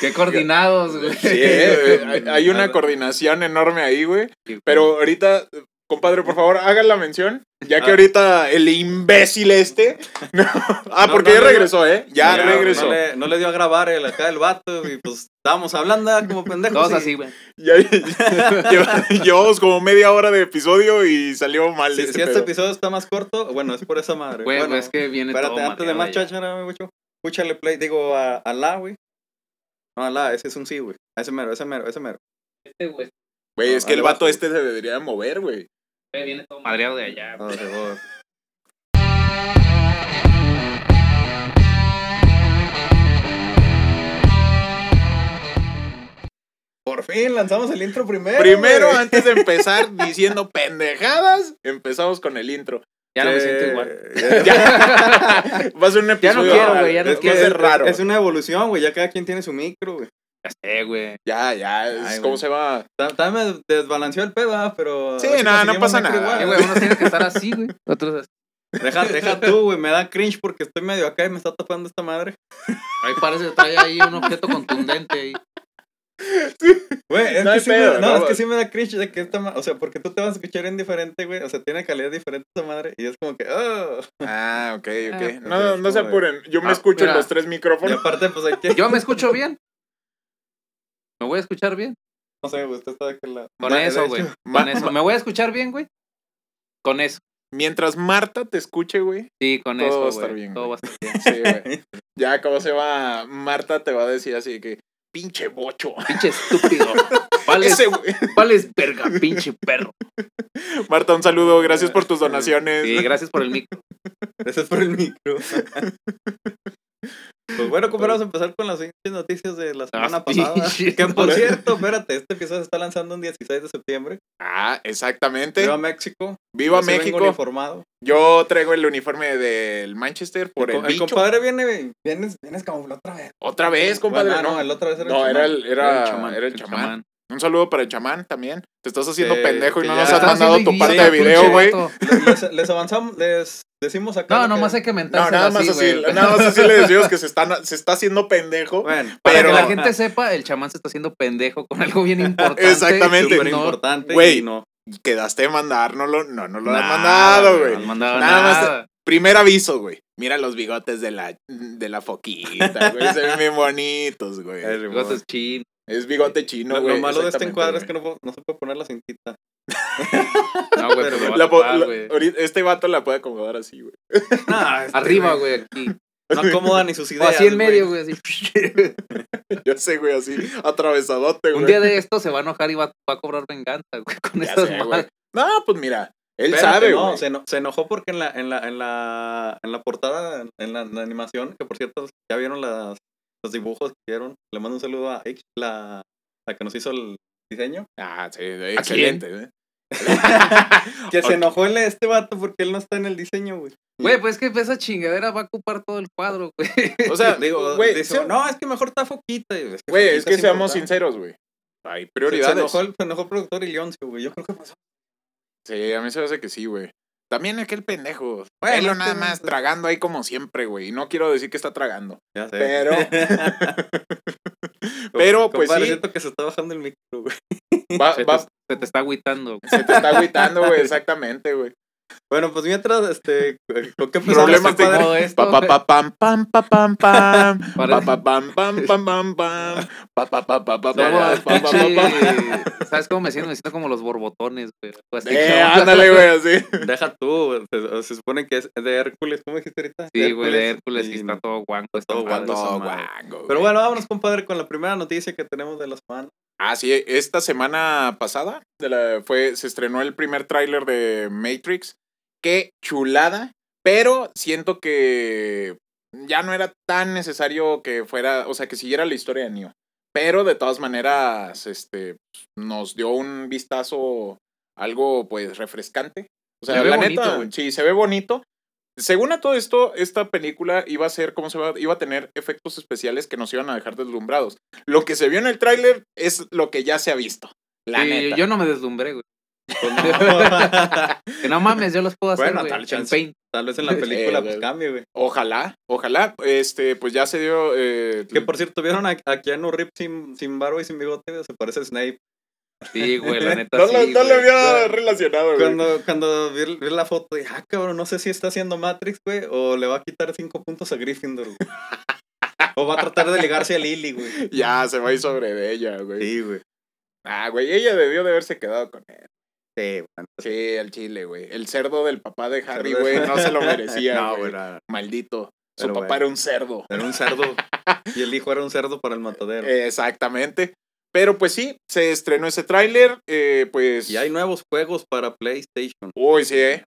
Qué coordinados, güey. Sí, hay, una coordinación enorme ahí, güey. Pero ahorita, compadre, por favor, hagan la mención. Ya que Ah. ahorita el imbécil este. No. Ah, porque no, ya regresó, ¿eh? Ya regresó. No le, no le dio a grabar el acá el vato y pues estábamos hablando ah, como pendejos. Todos y- así, güey. Llevamos como media hora de episodio y salió mal Si, este si este pedo. episodio está más corto, bueno, es por esa madre. Güey, bueno, es que viene espérate, todo antes de más cháchara, mucho. Escúchale play, digo a, a la, güey. No, la, ese es un sí, güey. Ese mero, ese mero, ese mero. Este, güey, Güey, es que el vato vas, este se debería mover, güey. viene todo madreado de allá, No. Por fin lanzamos el intro primero. Primero, güey. antes de empezar diciendo pendejadas, empezamos con el intro. Ya no me siento igual. Ya. Va a ser un Ya no episodio. quiero, güey, ya no Es a es, raro. es una evolución, güey. Ya cada quien tiene su micro, güey. Ya sé, güey. Ya, ya. Es Ay, como güey. se va. Ta- También me desbalanceó el pedo, ah, pero. Sí, a ver si no, pasa nada. igual. Eh, güey, uno tiene que estar así, güey. Otros así. Deja, deja tú, güey. Me da cringe porque estoy medio acá y me está tapando esta madre. Ahí parece que trae ahí un objeto contundente ahí. Güey, es, No que hay sí pedo, me, no, no, es que sí me da cringe de que esta madre. O sea, porque tú te vas a escuchar bien diferente, güey. O sea, tiene calidad diferente esta madre. Y es como que. oh. Ah, ok, ok. Ah, no, ok, no se como de- apuren. Yo me Ah, escucho en los tres Y micrófonos. aparte, pues hay que. Yo me escucho bien. ¿Me voy a escuchar bien? No sé, güey. Usted está de aquel lado. Con Ma- eso, güey. Con eso. ¿Me voy a escuchar bien, güey? Con eso. Mientras Marta te escuche, güey. Sí, con Todo va a eso, estar bien, Todo va a estar bien. Sí, güey. Ya, como se va, Marta te va a decir así que, pinche bocho. Pinche estúpido. ¿Cuál es, Ese, güey. cuál es verga, pinche perro? Marta, un saludo. Gracias por tus donaciones. Sí, gracias por el micro. Gracias por el micro. Pues bueno, ¿cómo vamos a empezar con las siguientes noticias de la semana Ah, pasada? pinche Que por cierto, espérate, este episodio se está lanzando el 16 de septiembre. Ah, exactamente. Viva México. Viva Yo sí vengo México. uniformado. Yo traigo el uniforme del Manchester por el, el, bicho. compadre viene, vienes, vienes camuflado otra vez. Otra vez, compadre. Bueno, ah, no, no, el otra vez era No, el era chamán. el, era, el chamán. era el El chamán. chamán. Un saludo para el chamán también. Te estás haciendo pendejo y no nos has mandado tu parte de video, güey. Les, les avanzamos, les decimos acá. No, lo que- nomás hay que No, mentárselo nada más así, así, nada más así le decimos que se, están, se está haciendo pendejo. Bueno, Para pero- que la gente sepa, el chamán se está haciendo pendejo con algo bien importante. Exactamente. súper No, importante. Güey. no. Quedaste de mandar, no lo, no, no lo nada, mandado, güey. No has mandado Nada más- nada. Primer aviso, güey. Mira los bigotes de la, de la foquita, güey. Se ven bien bonitos, güey. Bigotes chinos. Es bigote chino, lo, güey. lo malo de este encuadre es que no, puedo- no se puede poner la cintita. No, güey, pero Pero va La tapar, la- este vato la puede acomodar así, güey. Este, Arriba, güey, aquí. No acomoda ni sus O ideas. así en medio, güey. así. Ya sé, güey, así, atravesadote, güey. Un día de esto se va a enojar y va, va a cobrar venganza, güey, con Ya esas sé, güey. madres. No, pues mira, él Espérate, sabe, no, güey. se, eno- se enojó porque en la, en la, en la, en la portada, en la, en la animación, que por cierto, ya vieron las, los dibujos que vieron. Le mando un saludo a X, la, la que nos hizo el diseño. Ah, sí, excelente, güey. Que se enojó el, este vato porque él no está en el diseño, güey. Güey, pues es que esa chingadera va a ocupar todo el cuadro, güey. O sea, Digo, güey, dice, no, es que mejor está foquita. y Es que güey, es que seamos importante. sinceros, güey. Hay Se, se prioridades. enojó el, se enojó el productor y Leoncio, güey. Yo creo que pasó. Sí, a mí se me hace que sí, güey. También aquel pendejo. Bueno, nada más tragando ahí como siempre, güey. Y no quiero decir que está tragando. Ya sé. Pero- Pero, pues Compadre, sí. siento que se está bajando el micro, güey. Va, Se, va- te, se te está agüitando. güey. se te está agüitando, güey, exactamente, güey. Bueno, pues mientras, este, ¿con qué empezamos, Problemas? Todo esto, Pa pa pa pam pam pa pam pam pa Parece- pa pam pam pam pam pam pa pa pa pa pa pa Somos pa pa pa pinche- ¿Sabes cómo me siento? Me siento como los borbotones, güey. Así. Eh, ándale, güey, así. Deja tú, se, se supone que es de Hércules, ¿cómo dijiste ahorita? Sí, güey, de Hércules, y y está todo guango. todo guango. Pero bueno, vámonos, compadre, con la primera noticia que tenemos de la semana. Ah, sí, esta semana pasada de la, fue, se estrenó el primer tráiler de Matrix. Qué chulada, pero siento que ya no era tan necesario que fuera, o sea, que siguiera la historia de Neo. Pero de todas maneras, este, nos dio un vistazo algo, pues, refrescante. O sea, Se la bonito, neta, güey. sí, se ve bonito. Según a todo esto, esta película iba a ser, ¿cómo se va? Iba a tener efectos especiales que nos iban a dejar deslumbrados. Lo que se vio en el tráiler es lo que ya se ha visto. La Sí, neta. yo no me deslumbré, güey. Pues no. Que no mames, yo los puedo hacer, Bueno, güey. tal en chance. Paint. Tal vez en la Eh, película pues güey. cambie, güey. Ojalá, ojalá. Este, pues ya se dio. eh, Que por cierto, ¿vieron a, a Keanu Reeves sin, sin barba y sin bigote? Se parece a Snape. Sí, güey, la neta no, sí, lo, no lo había relacionado, güey. Cuando, cuando vi, vi la foto, dije, ah, cabrón, no sé si está haciendo Matrix, güey, o le va a quitar cinco puntos a Gryffindor, güey. o va a tratar de ligarse a Lily, güey. Ya se va a ir sobre de ella, güey. Sí, güey. Ah, güey, ella debió de haberse quedado con él. Sí, güey. Sí, al chile, güey. El cerdo del papá de Harry, Cerdo. güey, no se lo merecía, No, güey. era, Maldito. Su Pero papá bueno. era un cerdo. era un cerdo. y el hijo era un cerdo para el matadero. Exactamente. Pero pues sí, se estrenó ese tráiler, eh, pues... y hay nuevos juegos para PlayStation. Uy, sí, eh.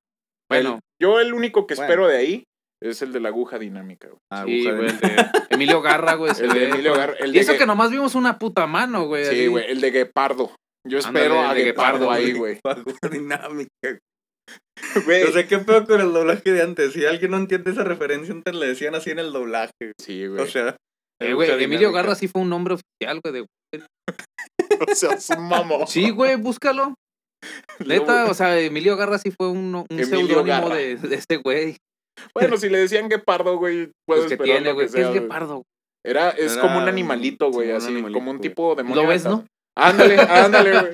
Bueno, El- yo el único que Bueno. espero de ahí es el de la aguja dinámica, güey. sí, Aguja güey, el de Emilio Garra, güey. El de Emilio. Garra, el Y eso que nomás vimos una puta mano, güey. Sí, güey, el de Guepardo. Yo espero a el de Guepardo Guepardo, ahí, güey. Aguja dinámica. Güey, No sé qué peor con el doblaje de antes. Si alguien no entiende esa referencia, antes le decían así en el doblaje. Sí, güey. O sea, Eh, güey, Emilio dinámica. Garra sí fue un nombre oficial, güey. de- O sea, es un mamón. Sí, güey, búscalo. Neta, o sea, Emilio Garra sí fue un, un seudónimo de, de este güey. Bueno, si le decían Guepardo, güey, puedo Pues que tiene, güey. ¿Qué es. Guepardo? Era, es Era como un animalito, güey, sí, así, animalito, como un tipo de ¿Lo ves, no? Ándale, ándale, güey.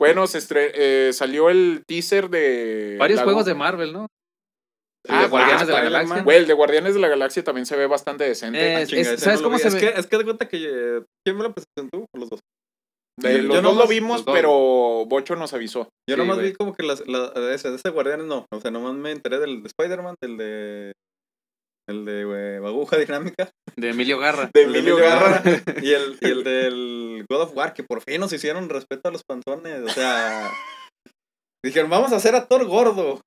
bueno, se estre- eh, salió el teaser de... Varios juegos de Marvel, ¿no? Ah, de Guardianes de la. Galaxia. Güey, el de Guardianes de la Galaxia también se ve bastante decente. Eh, Ah, es- chinga, es- ¿sabes no cómo se es ve? Que, es que de cuenta que. eh, ¿Quién me lo presentó los dos? De yo- los yo dos lo vimos, pero Bocho nos avisó. Yo Sí, nomás vi como que las, la, de ese, de ese Guardianes no. O sea, nomás me enteré del de Spider-Man, del de. El de güey, Aguja Dinámica. De Emilio Garra. De Emilio Garra. y, el, y el del God of War, que por fin nos hicieron respeto a los panzones. O sea. Dijeron, vamos a hacer a Thor gordo.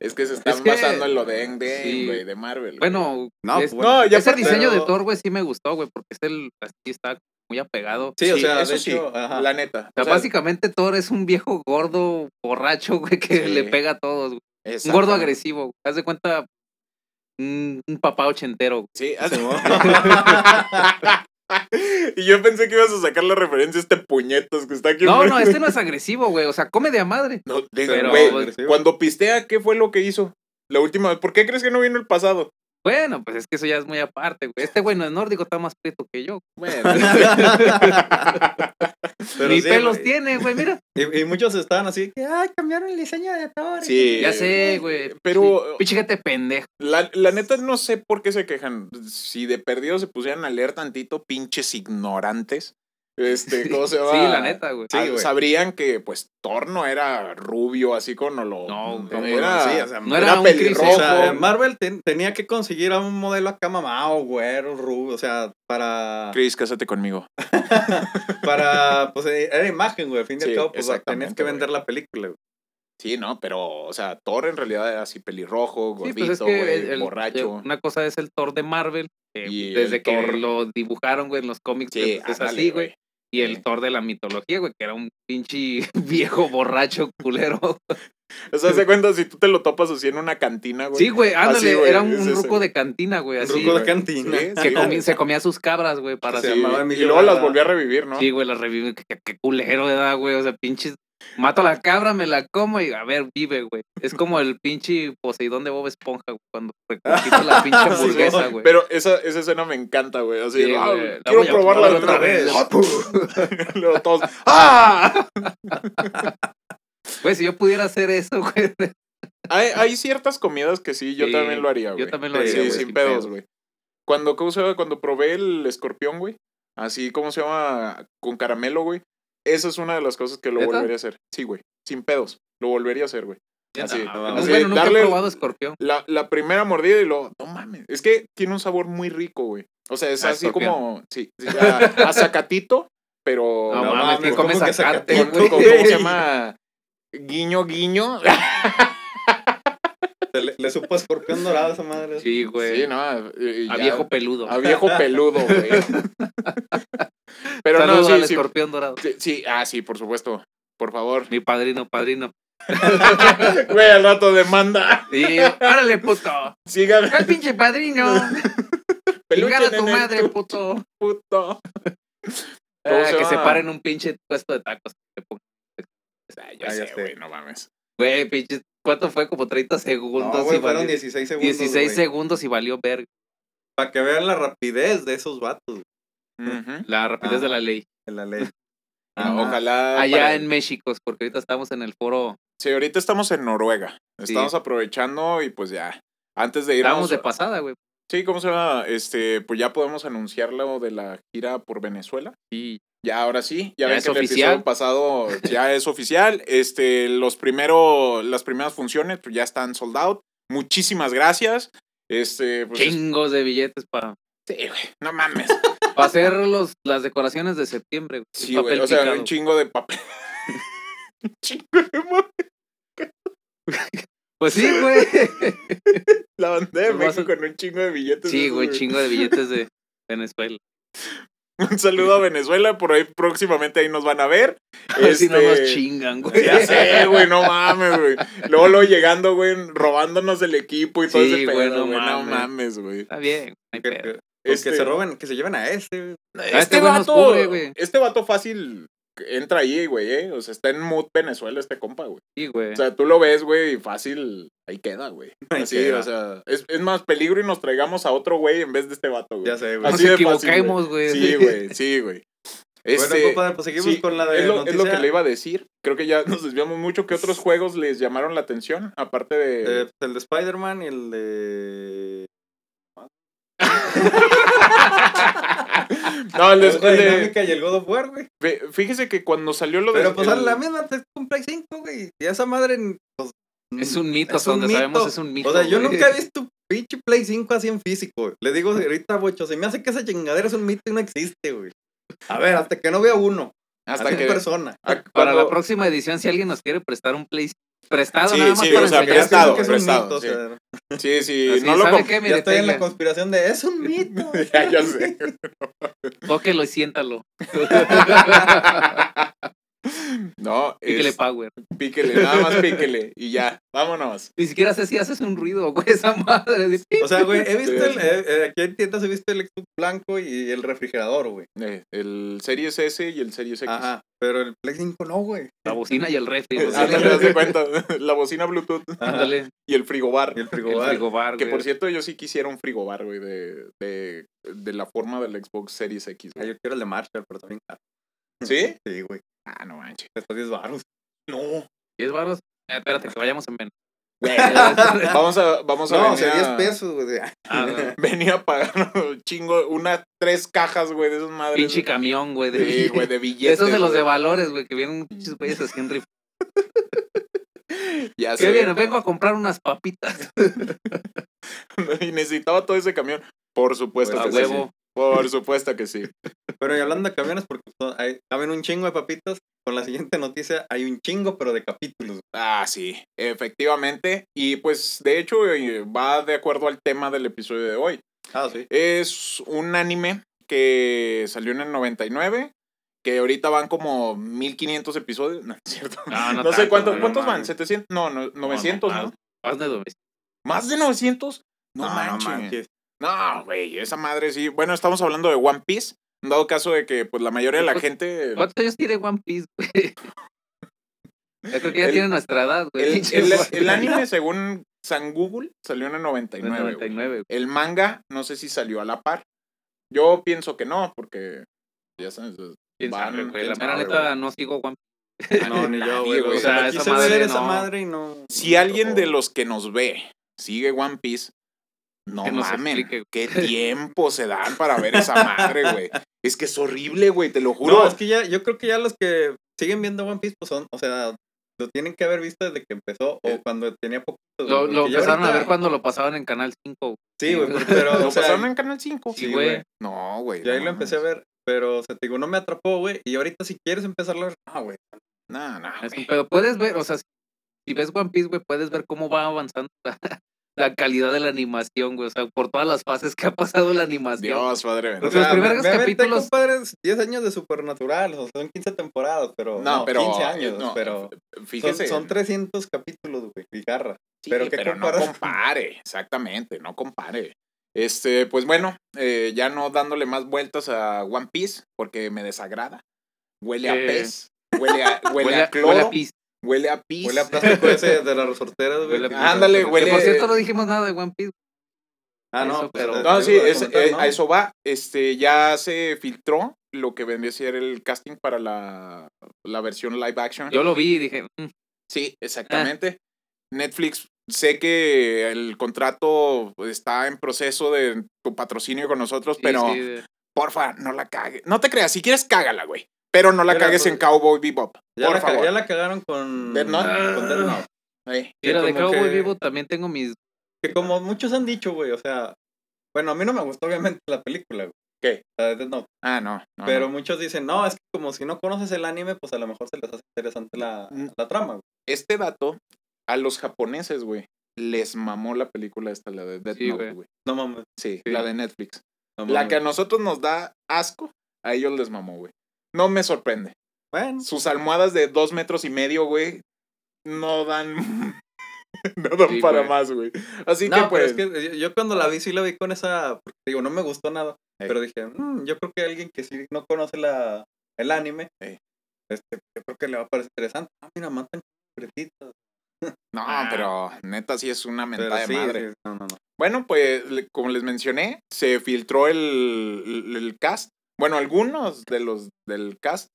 Es que se están Es que- basando en lo de Endgame, Sí. güey, de Marvel. Bueno, No, es- bueno, no, ya ese diseño de Thor, güey, sí me gustó, güey, porque este el, así está muy apegado. Sí, o sea, eso de sí, hecho, ajá. la neta. O sea, O sea, básicamente Thor es un viejo gordo, borracho, güey, que Sí. le pega a todos. güey. Un gordo agresivo. güey. Haz de cuenta un, un papá ochentero. güey. Sí, haz- Simón. y yo pensé que ibas a sacar la referencia a este puñetos que está aquí. No, no, este no es agresivo, güey. O sea, come de a madre. No, digo, güey, cuando pistea, ¿qué fue lo que hizo? La última vez. ¿Por qué crees que no vino el pasado? Bueno, pues es que eso ya es muy aparte, güey. Este güey no es nórdico, está más prieto que yo. Bueno. Pero Ni sí, pelos güey. tiene, güey, mira. Y, y muchos estaban así, que, ay, cambiaron el diseño de Thor. Sí. Ya sé, güey. Pero Pinche gente pendejo. la, la neta no sé por qué se quejan. Si de perdido se pusieran a leer tantito, pinches ignorantes. Este, ¿cómo se llama? Sí, la neta, güey. Sí, Ah, güey. Sabrían que, pues, Thor no era rubio, así como lo. No, ¿cómo era, no? Sí, o sea, no era un pelirrojo. O sea, Marvel ten- tenía que conseguir a un modelo acá mamado, güero, rubio, o sea, para, Chris, cásate conmigo. para, pues, eh, era imagen, güey, al fin y al cabo, pues, tenías que güey. vender la película, güey. Sí, no, pero, o sea, Thor en realidad era así pelirrojo, Sí, gordito, pues es güey, que el- el- borracho. una cosa es el Thor de Marvel. que Y desde que Thor- lo dibujaron, güey, en los cómics, Sí, pues, es así, güey. Y Sí. el Thor de la mitología, güey, que era un pinche viejo borracho culero. O sea, se cuenta si tú te lo topas así en una cantina, güey. Sí, güey, ándale, Así, güey, era un, un ruco de cantina, güey, Un así. ruco de cantina. Sí, que sí, güey. se comía sus cabras, güey, para Se hacer. llamaba Y luego las volvió a revivir, ¿no? Sí, güey, la revive. Qué, qué culero, ¿verdad, güey? O sea, pinches. Mato a la cabra, me la como y a ver, vive, güey. Es como el pinche Poseidón de Bob Esponja, güey, cuando reconquista la pinche hamburguesa, güey. Pero esa, esa escena me encanta, güey. Así, Sí, ah, güey, quiero probarla probar otra otra vez. Luego todos, ¡ah! Güey, si yo pudiera hacer eso, güey. Hay, hay ciertas comidas que sí, yo Sí, también lo haría, güey. Yo también lo haría, Sí, güey, sin pedos, güey. Cuando, ¿cómo se llama? Cuando probé el escorpión, güey. Así, ¿cómo se llama? Con caramelo, güey. Esa es una de las cosas que lo ¿Neta? volvería a hacer. Sí, güey. Sin pedos. Lo volvería a hacer, güey. Ya Así. no, así, bueno, nunca darle- he probado escorpión. La, la primera mordida y luego, no mames. Es que tiene un sabor muy rico, güey. O sea, es A así escorpión. como, sí, sí, a, a zacatito, pero No, No mames, mames, que ¿cómo comes güey. ¿cómo se llama? Guiño, guiño. Se Le, le supo a escorpión dorado a esa madre. Sí, güey. Sí, no. y- y a ya- viejo peludo. A viejo peludo, güey. Pero Saludos no, al sí, sí, escorpión dorado. sí, sí, ah, sí, por supuesto. Por favor. Mi padrino, padrino. Güey, al rato demanda. Sí, órale, puto. Sígame. ¡Al pinche padrino! Peluche a tu madre, tu- puto. puto. Ah, se que se llama? paren un pinche puesto de tacos. Ah, ya Ah, ya sé, sé. güey, no mames. Güey, pinche, ¿cuánto fue? Como 30 segundos. No, güey, y fueron valió- 16 segundos. 16 segundos y valió ver Para que vean la rapidez de esos vatos la rapidez de la ley. en la ley. Ah. Ojalá. Allá para- en México, porque ahorita estamos en el foro. Sí, ahorita estamos en Noruega. Sí. Estamos aprovechando y pues ya. Antes de irnos. Estábamos de pasada, güey. Sí, ¿cómo se llama? Este, pues ya podemos anunciar lo de la gira por Venezuela. Sí. Ya, ahora sí. Ya, Ya ven es que el oficial. episodio pasado ya es oficial. Este, los primeros, las primeras funciones pues ya están sold out. Muchísimas gracias. Este, pues. es- Chingos de billetes para Sí, güey. No mames. hacer los, las decoraciones de septiembre, güey. Sí, Papel güey. O sea, picado. un chingo de papel. un chingo de ma- Pues sí, güey. La bandera de México con un chingo de billetes. Sí, güey, chingo de billetes de Venezuela. Un saludo a Venezuela. Por ahí próximamente ahí nos van a ver. A ver si no nos Este, chingan, güey. Ya sé, güey, no mames, güey. Luego, luego llegando, güey, robándonos el equipo y todo Sí, ese pedo, güey, no No mames. güey. Está bien, no hay Que, pedo. que- Este- que se roben, que se lleven a este. güey. este Este nos vato, cubre, güey. este vato fácil entra ahí, güey, eh. O sea, está en mood Venezuela este compa, güey. Sí, güey. O sea, tú lo ves, güey, y fácil, ahí queda, güey. Así, queda. o sea, es, es más peligro y nos traigamos a otro güey en vez de este vato, güey. Ya sé, güey. Nos así fácil, equivoquemos, güey. Sí, güey, sí, güey. Este, Bueno, compadre, pues seguimos sí, con la de es, lo, es lo noticia. que le iba a decir. Creo que ya nos desviamos mucho. ¿Qué otros juegos les llamaron la atención? Aparte de... Eh, pues, el de Spider-Man y el de. no, el de, El de el de- Dinámica y el God of War, güey. Fíjese que cuando salió lo de... Pero pues el- la misma es un Play 5, güey. Y esa madre. Pues, Es un mito, es un donde mito. sabemos es un mito. O sea, yo güey. nunca he visto pinche Play 5 así en físico. güey. Le digo ahorita, bocho, se me hace que esa chingadera es un mito y no existe, güey. A ver, hasta que no vea uno. Hasta así que... persona. Para la próxima edición, si alguien nos quiere prestar un play prestado, Sí, nada más sí, para o sea, prestado, que es prestado, mito, o sí. sea, Sí, sí, Así, no lo... ¿sabe comp- qué? ya Mire, estoy en la conspiración de es un mito. ya, ya sé. tóquelo y siéntalo. No, Píquele es- power. píquele, nada más píquele. Y ya, vámonos. Ni siquiera sé si haces un ruido, güey, esa madre. de. O sea, güey, he visto el, eh, eh, aquí en tiendas he visto el Xbox blanco y el refrigerador, güey. Eh, el Series S y el Series X. Ajá, pero el Play 5 no, güey. La bocina y el refri. güey. Ándale, haz de cuenta. La bocina Bluetooth Ándale, y el frigobar. Y el el frigobar. frigobar, Que güey. por cierto, yo sí quisiera un frigobar, güey, de, de, de la forma del Xbox Series X. Ah, güey. yo quiero el de Marshall, pero también caro. ¿Sí? Sí, güey. Ah, no manches. Estos 10 baros. No. 10 baros. Eh, espérate, que vayamos en menos. Vamos a, vamos a No, o venir sea, 10 a- pesos, güey. Ah, no. Venía a pagar un chingo, unas tres cajas, güey, de esas madres. Pinche camión, güey. De, Sí, güey, de billetes. esos de los güey. de valores, güey, que vienen pinches güeyes así en. Ya ¿Qué sé. viene? Vengo a comprar unas papitas. y necesitaba todo ese camión. Por supuesto a que sí. huevo. Por supuesto que sí. Pero y hablando de camiones, porque son- hay, caben un chingo de papitas, con la siguiente noticia hay un chingo, pero de capítulos. Ah, sí, efectivamente. Y pues, de hecho, eh, va de acuerdo al tema del episodio de hoy. Ah, sí. Es un anime que salió en el 99, que ahorita van como 1500 episodios. No, es cierto. No, No, no sé tanto, cuántos, ¿cuántos no van, mames. 700, no, no 900, ¿no? más, Más de 900. ¿Más de 900? No, No, no manches. manches. No, güey, esa madre sí. Bueno, estamos hablando de One Piece. En dado caso de que, pues, la mayoría de la ¿Cuántos- gente... ¿Cuántos años tiene One Piece, güey? Yo creo que ya El- tiene nuestra edad, güey. El, el- el anime, según San Google, salió en el 99. güey. 99, güey. El manga, no sé si salió a la par. Yo pienso que no, porque ya sabes. ¿Quién van- sabe, güey? La mera neta güey. no sigo One Piece. No, ni yo, güey. O sea, esa madre ver esa no. madre y no. Si alguien de los que nos ve sigue One Piece, no Que mamen, explique. qué tiempo se dan para ver esa madre, güey. Es que es horrible, güey, te lo juro. No, es que ya, yo creo que ya los que siguen viendo One Piece, pues son, o sea, lo tienen que haber visto desde que empezó o Eh, cuando tenía poquito. Lo, lo empezaron a ver cuando lo pasaban en Canal 5. güey. Sí, güey, pero, ¿Lo o sea, pasaron en Canal 5? Sí, güey. No, güey. yo ahí no lo empecé a ver, pero, o sea, te digo, no me atrapó, güey, y ahorita si quieres empezarlo a ver, ah, güey. No, no, pedo. Puedes ver, o sea, si ves One Piece, güey, puedes ver cómo va avanzando la, la calidad de la animación, güey. O sea, por todas las fases que ha pasado la animación. Dios, padre. Los bendito. primeros me aventé, capítulos- compadre, 10 años de Supernatural, o sea, son 15 temporadas, pero. No, No, pero. 15 años, no, pero. Fíjese. Son, son 300 capítulos, güey, y garra. Sí, pero pero, ¿qué no compare, exactamente, no compare. Este, pues bueno, eh, ya no dándole más vueltas a One Piece, porque me desagrada. Huele a pez, huele a, huele Huele, a a- cloro, huele a pis. Huele a pis. Huele a plástico ese de las resorteras, güey. Huele a que- pis. Ándale, huele- por cierto, no dijimos nada de One Piece. Ah, no, Eso, pero- No, sí, es- comentar, eh, ¿no? a eso va. Este, ya se filtró lo que vendría a ser el casting para la, la versión live action. Yo lo vi y dije, mm, Sí, exactamente. Netflix, sé que el contrato está en proceso de tu patrocinio con nosotros, sí, pero sí, de- porfa, no la cagues. No te creas, si quieres, cágala, güey. Pero no la cagues en Cowboy Bebop. Ya, por la, favor. ya la cagaron con. Death Note. Con Death Note. Mira, de Cowboy que- Vivo también tengo mis. Que como muchos han dicho, güey, o sea. Bueno, a mí no me gustó, obviamente, la película, güey. ¿Qué? La de Death Note. Ah, no. no, pero no. muchos dicen, no, es que como si no conoces el anime, pues a lo mejor se les hace interesante la, Mm. la trama, güey. Este dato, a los japoneses, güey, les mamó la película esta, la de Death Sí, Note, güey. No mames. Sí, Sí. la de Netflix. no La que a nosotros nos da asco, a ellos les mamó, güey. No me sorprende. Bueno, Sus almohadas de dos metros y medio, güey, no dan. no dan Sí, para güey. más, güey. Así no, que pero pues. es que yo, yo cuando la vi, sí la vi con esa. Porque digo, no me gustó nada. Ey. Pero dije, "Mm, yo creo que alguien que sí no conoce la, el anime, Ey. este, yo creo que le va a parecer interesante. Ah, mira, matan cretitas. No, Ah. pero neta sí es una Pero mentada de madre. sí, no, no, no. Bueno, pues como les mencioné, se filtró el, el- el cast. Bueno, algunos de los del cast.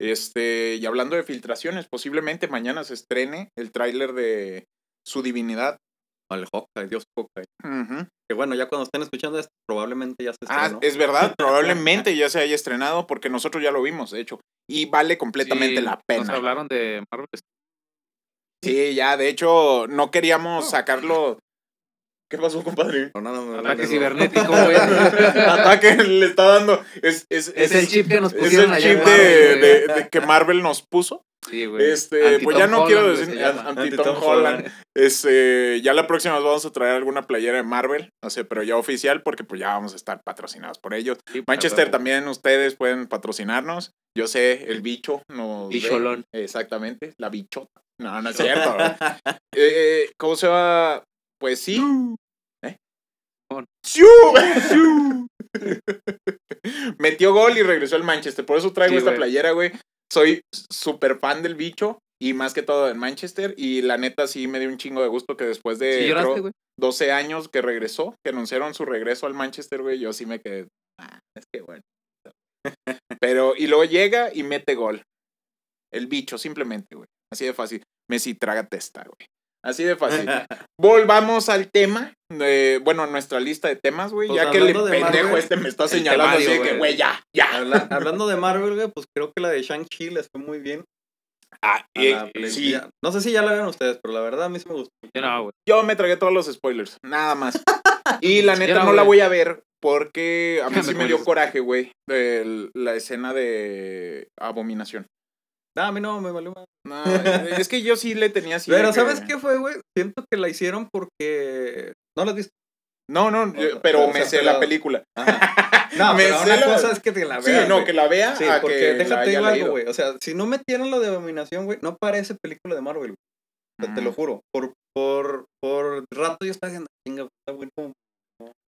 Este, y hablando de filtraciones, posiblemente mañana se estrene el tráiler de Su Divinidad. Vale, Hawkeye, Dios Hawkeye. Que bueno, ya cuando estén escuchando esto, probablemente ya se Ah, estrenó. es verdad, probablemente ya se haya estrenado porque nosotros ya lo vimos, de hecho. Y vale completamente sí, la Nos pena. hablaron de Marvel. Sí, ya, de hecho, no queríamos sacarlo. ¿Qué pasó, compadre? No, no, no, no, Ataque no, no. cibernético, güey. Ataque le está dando. Es, es, Es el chip que nos Es pusieron el allá chip de, que Marvel nos puso. Sí, güey. Este, pues ya no quiero Holland, decir anti-Tom Holland. Holland. Este, ya la próxima vez vamos a traer alguna playera de Marvel, no sé, pero ya oficial porque pues ya vamos a estar patrocinados por ellos. Sí, Manchester también ustedes pueden patrocinarnos. Yo sé, el bicho nos ve. Bicholón. Exactamente, la bichota. No, no es cierto. eh, ¿Cómo se va? Pues sí. ¿Eh? Metió gol y regresó al Manchester. Por eso traigo Sí, esta güey. playera, güey. Soy súper fan del bicho y más que todo en Manchester. Y la neta sí me dio un chingo de gusto que después de Sí, lloraste, creo, güey. 12 años que regresó, que anunciaron su regreso al Manchester, güey, yo sí me quedé. Ah, es que bueno. Pero, y luego llega y mete gol. El bicho, simplemente, güey. Así de fácil. Messi traga testa, güey. Así de fácil. Volvamos al tema. de- bueno, nuestra lista de temas, güey. Pues ya que el pendejo Marvel, este me está señalando así de que, güey. ya, ya. Habla- hablando de Marvel, güey, pues creo que la de Shang-Chi les fue muy bien. Ah, eh, sí, No sé si ya la vieron ustedes, pero la verdad a mí sí me gustó. Yo no, me tragué todos los spoilers, nada más. Y la neta Ya, no la voy a ver porque a mí sí me dio coraje, güey, la escena de Abominación. No, a mí no, me valió más. No, es que yo sí le tenía así. Pero que- ¿sabes qué fue, güey? Siento que la hicieron porque... ¿No la has visto? No, no, O sea, pero o me sea, sé pero- la película. Ajá. No, Me pero sé una la- cosa es que te la Sí, veas, no, que la vea. Sí, a porque que la déjate digo algo, güey. O sea, si no metieran lo de Abominación, güey, no parece película de Marvel, güey. O sea, te lo Mm. juro. Por, por, por rato yo estaba diciendo, chinga, está bueno.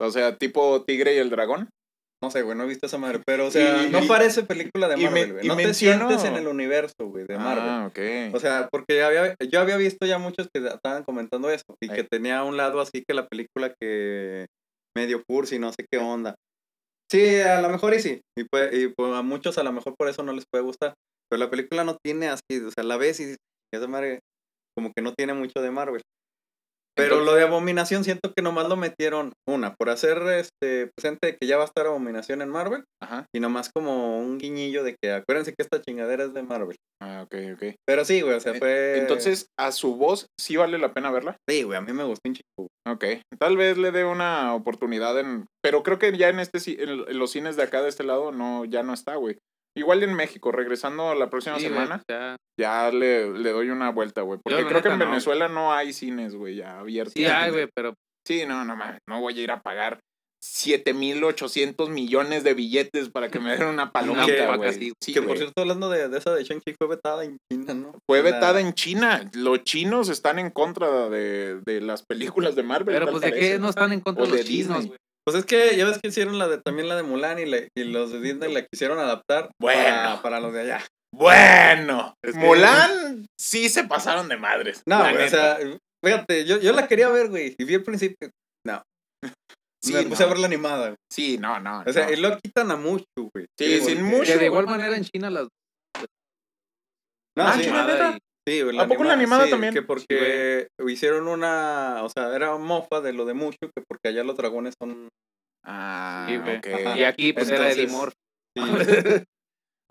O sea, tipo Tigre y el Dragón. No sé, güey, no he visto esa madre. Pero, o sea, Y- no y- parece película de Marvel, güey. No te menciono- sientes en el universo, güey, de Marvel. Ah, ok. O sea, porque había, yo había visto ya muchos que estaban comentando eso y que tenía un lado así que la película que medio cursi, no sé qué onda. Sí, a lo mejor y sí. Y, pues, y pues, a muchos a lo mejor por eso no les puede gustar. Pero la película no tiene así, o sea, la ves y esa madre como que no tiene mucho de Marvel. Pero Entonces- lo de Abominación siento que nomás lo metieron, una, por hacer este presente de que ya va a estar Abominación en Marvel, Ajá. y nomás como un guiñillo de que acuérdense que esta chingadera es de Marvel. Ah, ok, ok. Pero sí, güey, o sea, fue... Entonces, a su voz, ¿sí vale la pena verla? Sí, güey, a mí me gustó un chico. Ok. Tal vez le dé una oportunidad en. Pero creo que ya en este en los cines de acá de este lado no, ya no está, güey. Igual en México, regresando la próxima Sí, semana, ya. ya le, le doy una vuelta, güey. Porque creo que en no. Venezuela no hay cines, güey, ya abiertos. Sí, hay, güey, pero Sí, no, no mames, no voy a ir a pagar 7800 millones de billetes para que me den una palomita, güey. sí, Sí, que por cierto, hablando de, de esa de Shang-Chi, fue vetada en China, ¿no? Fue La- vetada en China. Los chinos están en contra de, de las películas de Marvel. pero tal pues de qué no están en contra O de de los chinos, güey. Pues es que ya ves que hicieron la de también la de Mulan y, le- y los de Disney la quisieron adaptar Bueno. para, para los de allá. Bueno, Es que- Mulan sí se pasaron de madres. No, güey, o sea, fíjate, yo, yo la quería ver, güey, y vi el principio. No. Sí, me puse no. a ver la animada, güey. Sí, no, no. O sea, no. y lo quitan a mucho, güey. Sí, sin mucho. Que de igual manera en China las No, Ah, sí, China, sí, güey, ¿A poco la animada sí, también? Que porque hicieron una, o sea, era mofa de lo de mucho, que porque allá los dragones son... Ah, Sí, güey. ok. Ajá. Y aquí pues era Eddie Entonces- Murphy.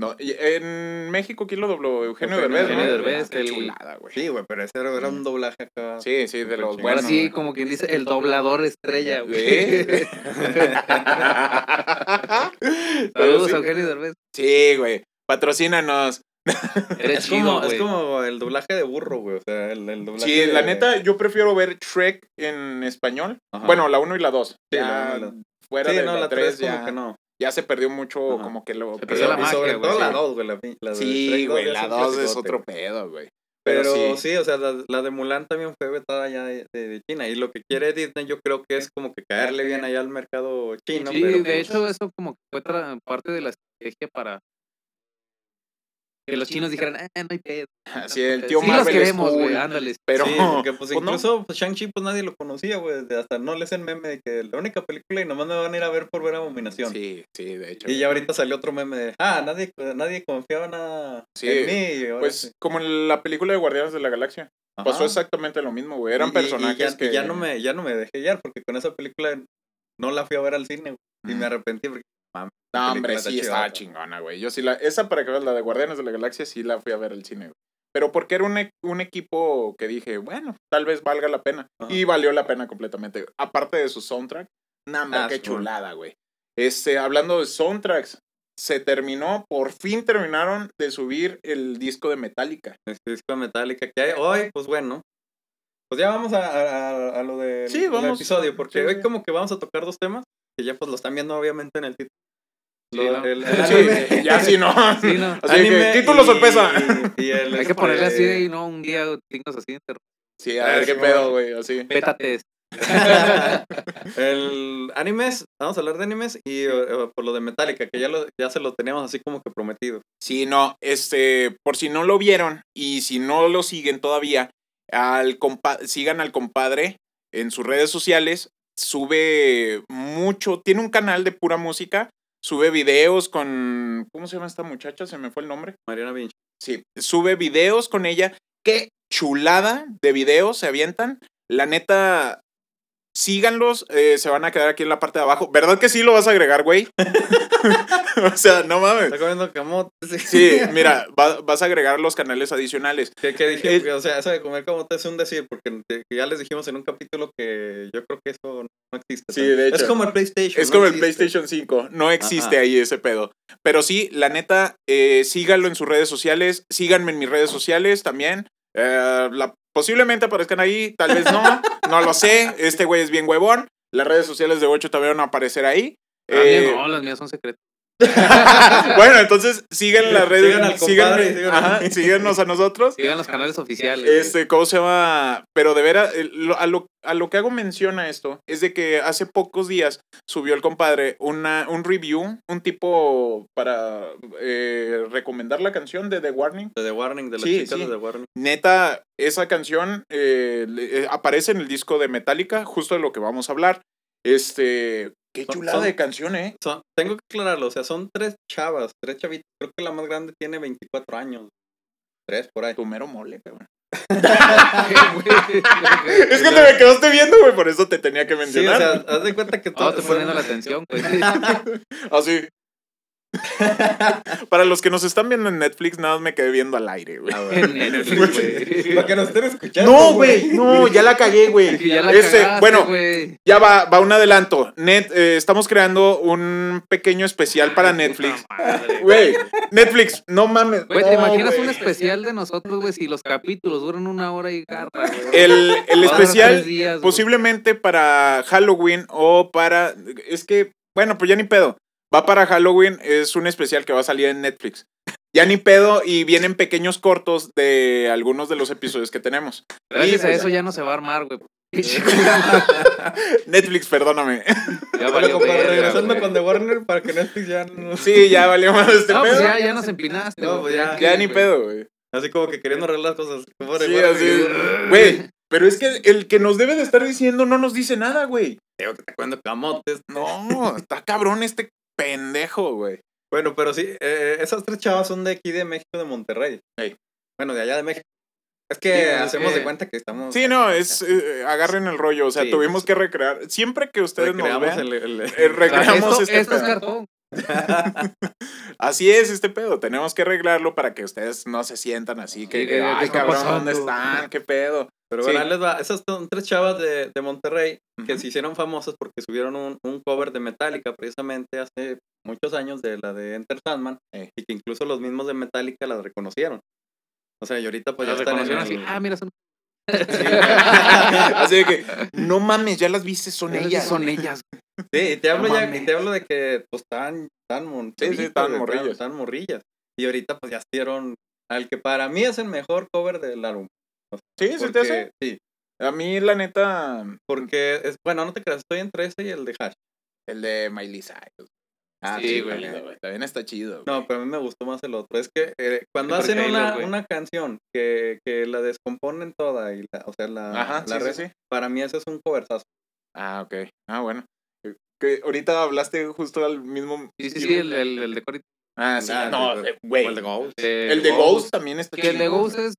No, y en México, ¿quién lo dobló? Eugenio Eugenio Derbez, ¿no? Eugenio Derbez, Qué el- chulada, güey. Sí, güey, pero ese era, era un doblaje acá. Sí, sí, de los Ahora Ahora buenos. sí, como quien dice, el doblador estrella, güey. Sí. Saludos sí. a Eugenio Derbez. Sí, güey. Patrocínanos. Eres Es chido, como, es como el doblaje de burro, güey. O sea, el, el doblaje. Sí, la de- neta, yo prefiero ver Shrek en español. Ajá. Bueno, la 1 y la 2. Sí, la la- fuera Sí, de no, la la 3 3 como ya, que no. ya se perdió mucho Ajá. como que lo... Se perdió la magia, sobre todo la sí. 2, güey. La, la de Sí, güey, la un 2 es otro pedo, güey. Pero, Pero sí. o sea, la, la de Mulan también fue vetada ya de, de- de China. Y lo que quiere Disney, yo creo que es como que caerle bien allá al mercado chino. Sí, pero, de pues, hecho eso como que fue parte de la estrategia para que los chinos dijeran, ah, no hay pedo. Así el tío sí los Marvel es queremos, güey, ándale. Pero, sí, porque pues pues, no. incluso pues, Shang-Chi pues nadie lo conocía, güey. Hasta no les el meme de que la única película y nomás me van a ir a ver por ver Abominación. Sí, sí, de hecho. Y ya ahorita salió otro meme de, ah, nadie, nadie confiaba nada Sí, en mí. ahora Pues sí. como en la película de Guardianes de la Galaxia. Ajá. Pasó exactamente lo mismo, güey. Eran Y- personajes y ya, que... y ya no me, ya no me dejé guiar porque con esa película no la fui a ver al cine, güey, Y Mm. me arrepentí porque, mami, No, hombre, sí, estaba chingona, güey. Yo sí la... Esa para que veas, la de Guardianes de la Galaxia, sí la fui a ver al cine, güey. Pero porque era un, e- un equipo que dije, bueno, tal vez valga la pena. Ajá. Y valió la pena completamente. Aparte de su soundtrack, nada Ah, qué chulada, güey. Este, hablando de soundtracks, se terminó, por fin terminaron de subir el disco de Metallica. Este disco de Metallica que hay hoy, pues bueno. Pues ya vamos a, a- a lo del Sí, episodio, porque Sí, hoy como que vamos a tocar dos temas que ya pues lo están viendo obviamente en el título. Sí, Lo- ¿no? el- el Sí, anime- ya sí, no. Sí, no. Así que, anime título y- sorpresa. y el, Hay que ponerle así y no un día dignos así. inter- Sí, a ver qué pedo, güey, así. Beta test. el animes, vamos a hablar de animes y eh, por lo de Metallica, que ya, lo, ya se lo teníamos así como que prometido. Sí, no, este, por si no lo vieron y si no lo siguen todavía, al compa- sigan al compadre en sus redes sociales, sube mucho, tiene un canal de pura música, sube videos con, ¿cómo se llama esta muchacha? Se me fue el nombre. Mariana Vinci. Sí, sube videos con ella. Qué chulada de videos se avientan. La neta, síganlos, eh, se van a quedar aquí en la parte de abajo. ¿Verdad que sí lo vas a agregar, güey? o sea, no mames. Está comiendo camote. Sí, mira, va- vas a agregar los canales adicionales. Que, que dije, que, o sea, eso de comer camote es un decir, porque ya les dijimos en un capítulo que yo creo que eso no existe. Sí, de hecho. Es como el PlayStation. Es no como el. PlayStation 5, no existe Ajá. ahí ese pedo. Pero sí, la neta, eh, síganlo en sus redes sociales, síganme en mis redes sociales también. Eh, la- posiblemente aparezcan ahí, tal vez no, no lo sé. Este güey es bien huevón. Las redes sociales de 8 también van a aparecer ahí. Mías Eh, no, las mías son secretas. bueno, entonces sigan las redes, Sigan al síganme, compadre, sigan- ajá, síganos a nosotros. Sigan los canales oficiales. Este, ¿cómo se llama? Pero de veras, a, lo, a lo que hago mención a esto es de que hace pocos días subió el compadre una, un review, un tipo para eh, recomendar la canción de The Warning. De The Warning, de las Sí, chicas sí. de The Warning. Neta, esa canción eh, eh, aparece en el disco de Metallica, justo de lo que vamos a hablar. Este, qué chulada son- de canción, ¿eh? Son- tengo que aclararlo, o sea, son tres chavas, tres chavitas. Creo que la más grande tiene 24 años. Tres por ahí. Tu mero mole, cabrón. Güey. Es que te me quedaste viendo, güey, por eso te tenía que Sí, o mencionar. sea, haz de cuenta que No, todo. estoy poniendo la atención, güey. Así. Para los que nos están viendo en Netflix, nada más me quedé viendo al aire, güey. En Netflix, güey. Para que nos estén escuchando. No, güey, no, ya la cagué, güey. Que ya la Este, cagaste, bueno, güey. ya va, va un adelanto. Net, eh, estamos creando un pequeño especial para Netflix. Puta madre, Güey, Netflix, no mames. Güey, ¿te no, imaginas güey. un especial de nosotros, güey, si los capítulos duran una hora y garra, güey? El, el especial, días, posiblemente para Halloween o para. Es que, bueno, pues ya ni pedo. Va para Halloween, es un especial que va a salir en Netflix. Ya ni pedo y vienen pequeños cortos de algunos de los episodios que tenemos. Gracias Y, a pues, eso ya no se va a armar, güey. Netflix, perdóname. Ya Bueno, valió verga, regresando con The Warner para que Netflix ya no... Sí, ya valió más este No, pues pedo. ya, ya nos empinaste. No, güey. pues ya. Ya ni pedo, güey. Así como que queriendo arreglar las cosas. De Sí, así. Güey, pero es que el que nos debe de estar diciendo no nos dice nada, güey. Digo que te cuento camotes. No, está cabrón este pendejo, güey. Bueno, pero sí, eh, esas tres chavas son de aquí de México, de Monterrey. Ey. Bueno, de allá de México. Es que Sí, hacemos de cuenta que estamos... Sí, no, es eh, agarren el rollo, o sea, Sí. tuvimos que recrear. Siempre que ustedes nos recreamos vean, el, el- eh, recreamos esto, este esto es cartón. Así es este pedo, tenemos que arreglarlo para que ustedes no se sientan así que, Sí, que- ay, ¿qué está cabrón, pasando? ¿dónde están? ¿Qué pedo? Pero bueno, les va. Esas son tres chavas de, de Monterrey que se hicieron famosas porque subieron un, un cover de Metallica precisamente hace muchos años de la de Enter Sandman Eh. y que incluso los mismos de Metallica las reconocieron. O sea, y ahorita pues ya están en reconocieron el- así. Ah, mira, son, Así de que, no mames, ya las viste, son ellas. son ellas. Sí, y te hablo No ya, mames. te hablo de que pues están, están Sí, morrillas. Y ahorita pues ya hicieron al que para mí es el mejor cover del álbum. Sí, sí te hace. Sí, A mí, la neta, porque es, bueno, no te creas, estoy entre ese y el de Hash. el de Miley Cyrus. Ah, sí, sí, güey. También está chido. No, pero a mí me gustó más el otro. Es que eh, cuando hacen una, una canción que, que la descomponen toda y la, o sea, la, Ajá, la sí, re- sí, sí. para mí ese es un coversazo. Ah, ok. Ah, bueno. Que ahorita hablaste justo al mismo. Sí, sí, sí, el, el, el de Cory. Ah, sí. Ah, no, eh, güey. El de Ghost. El de Ghost también está Que chido. el de Ghost es.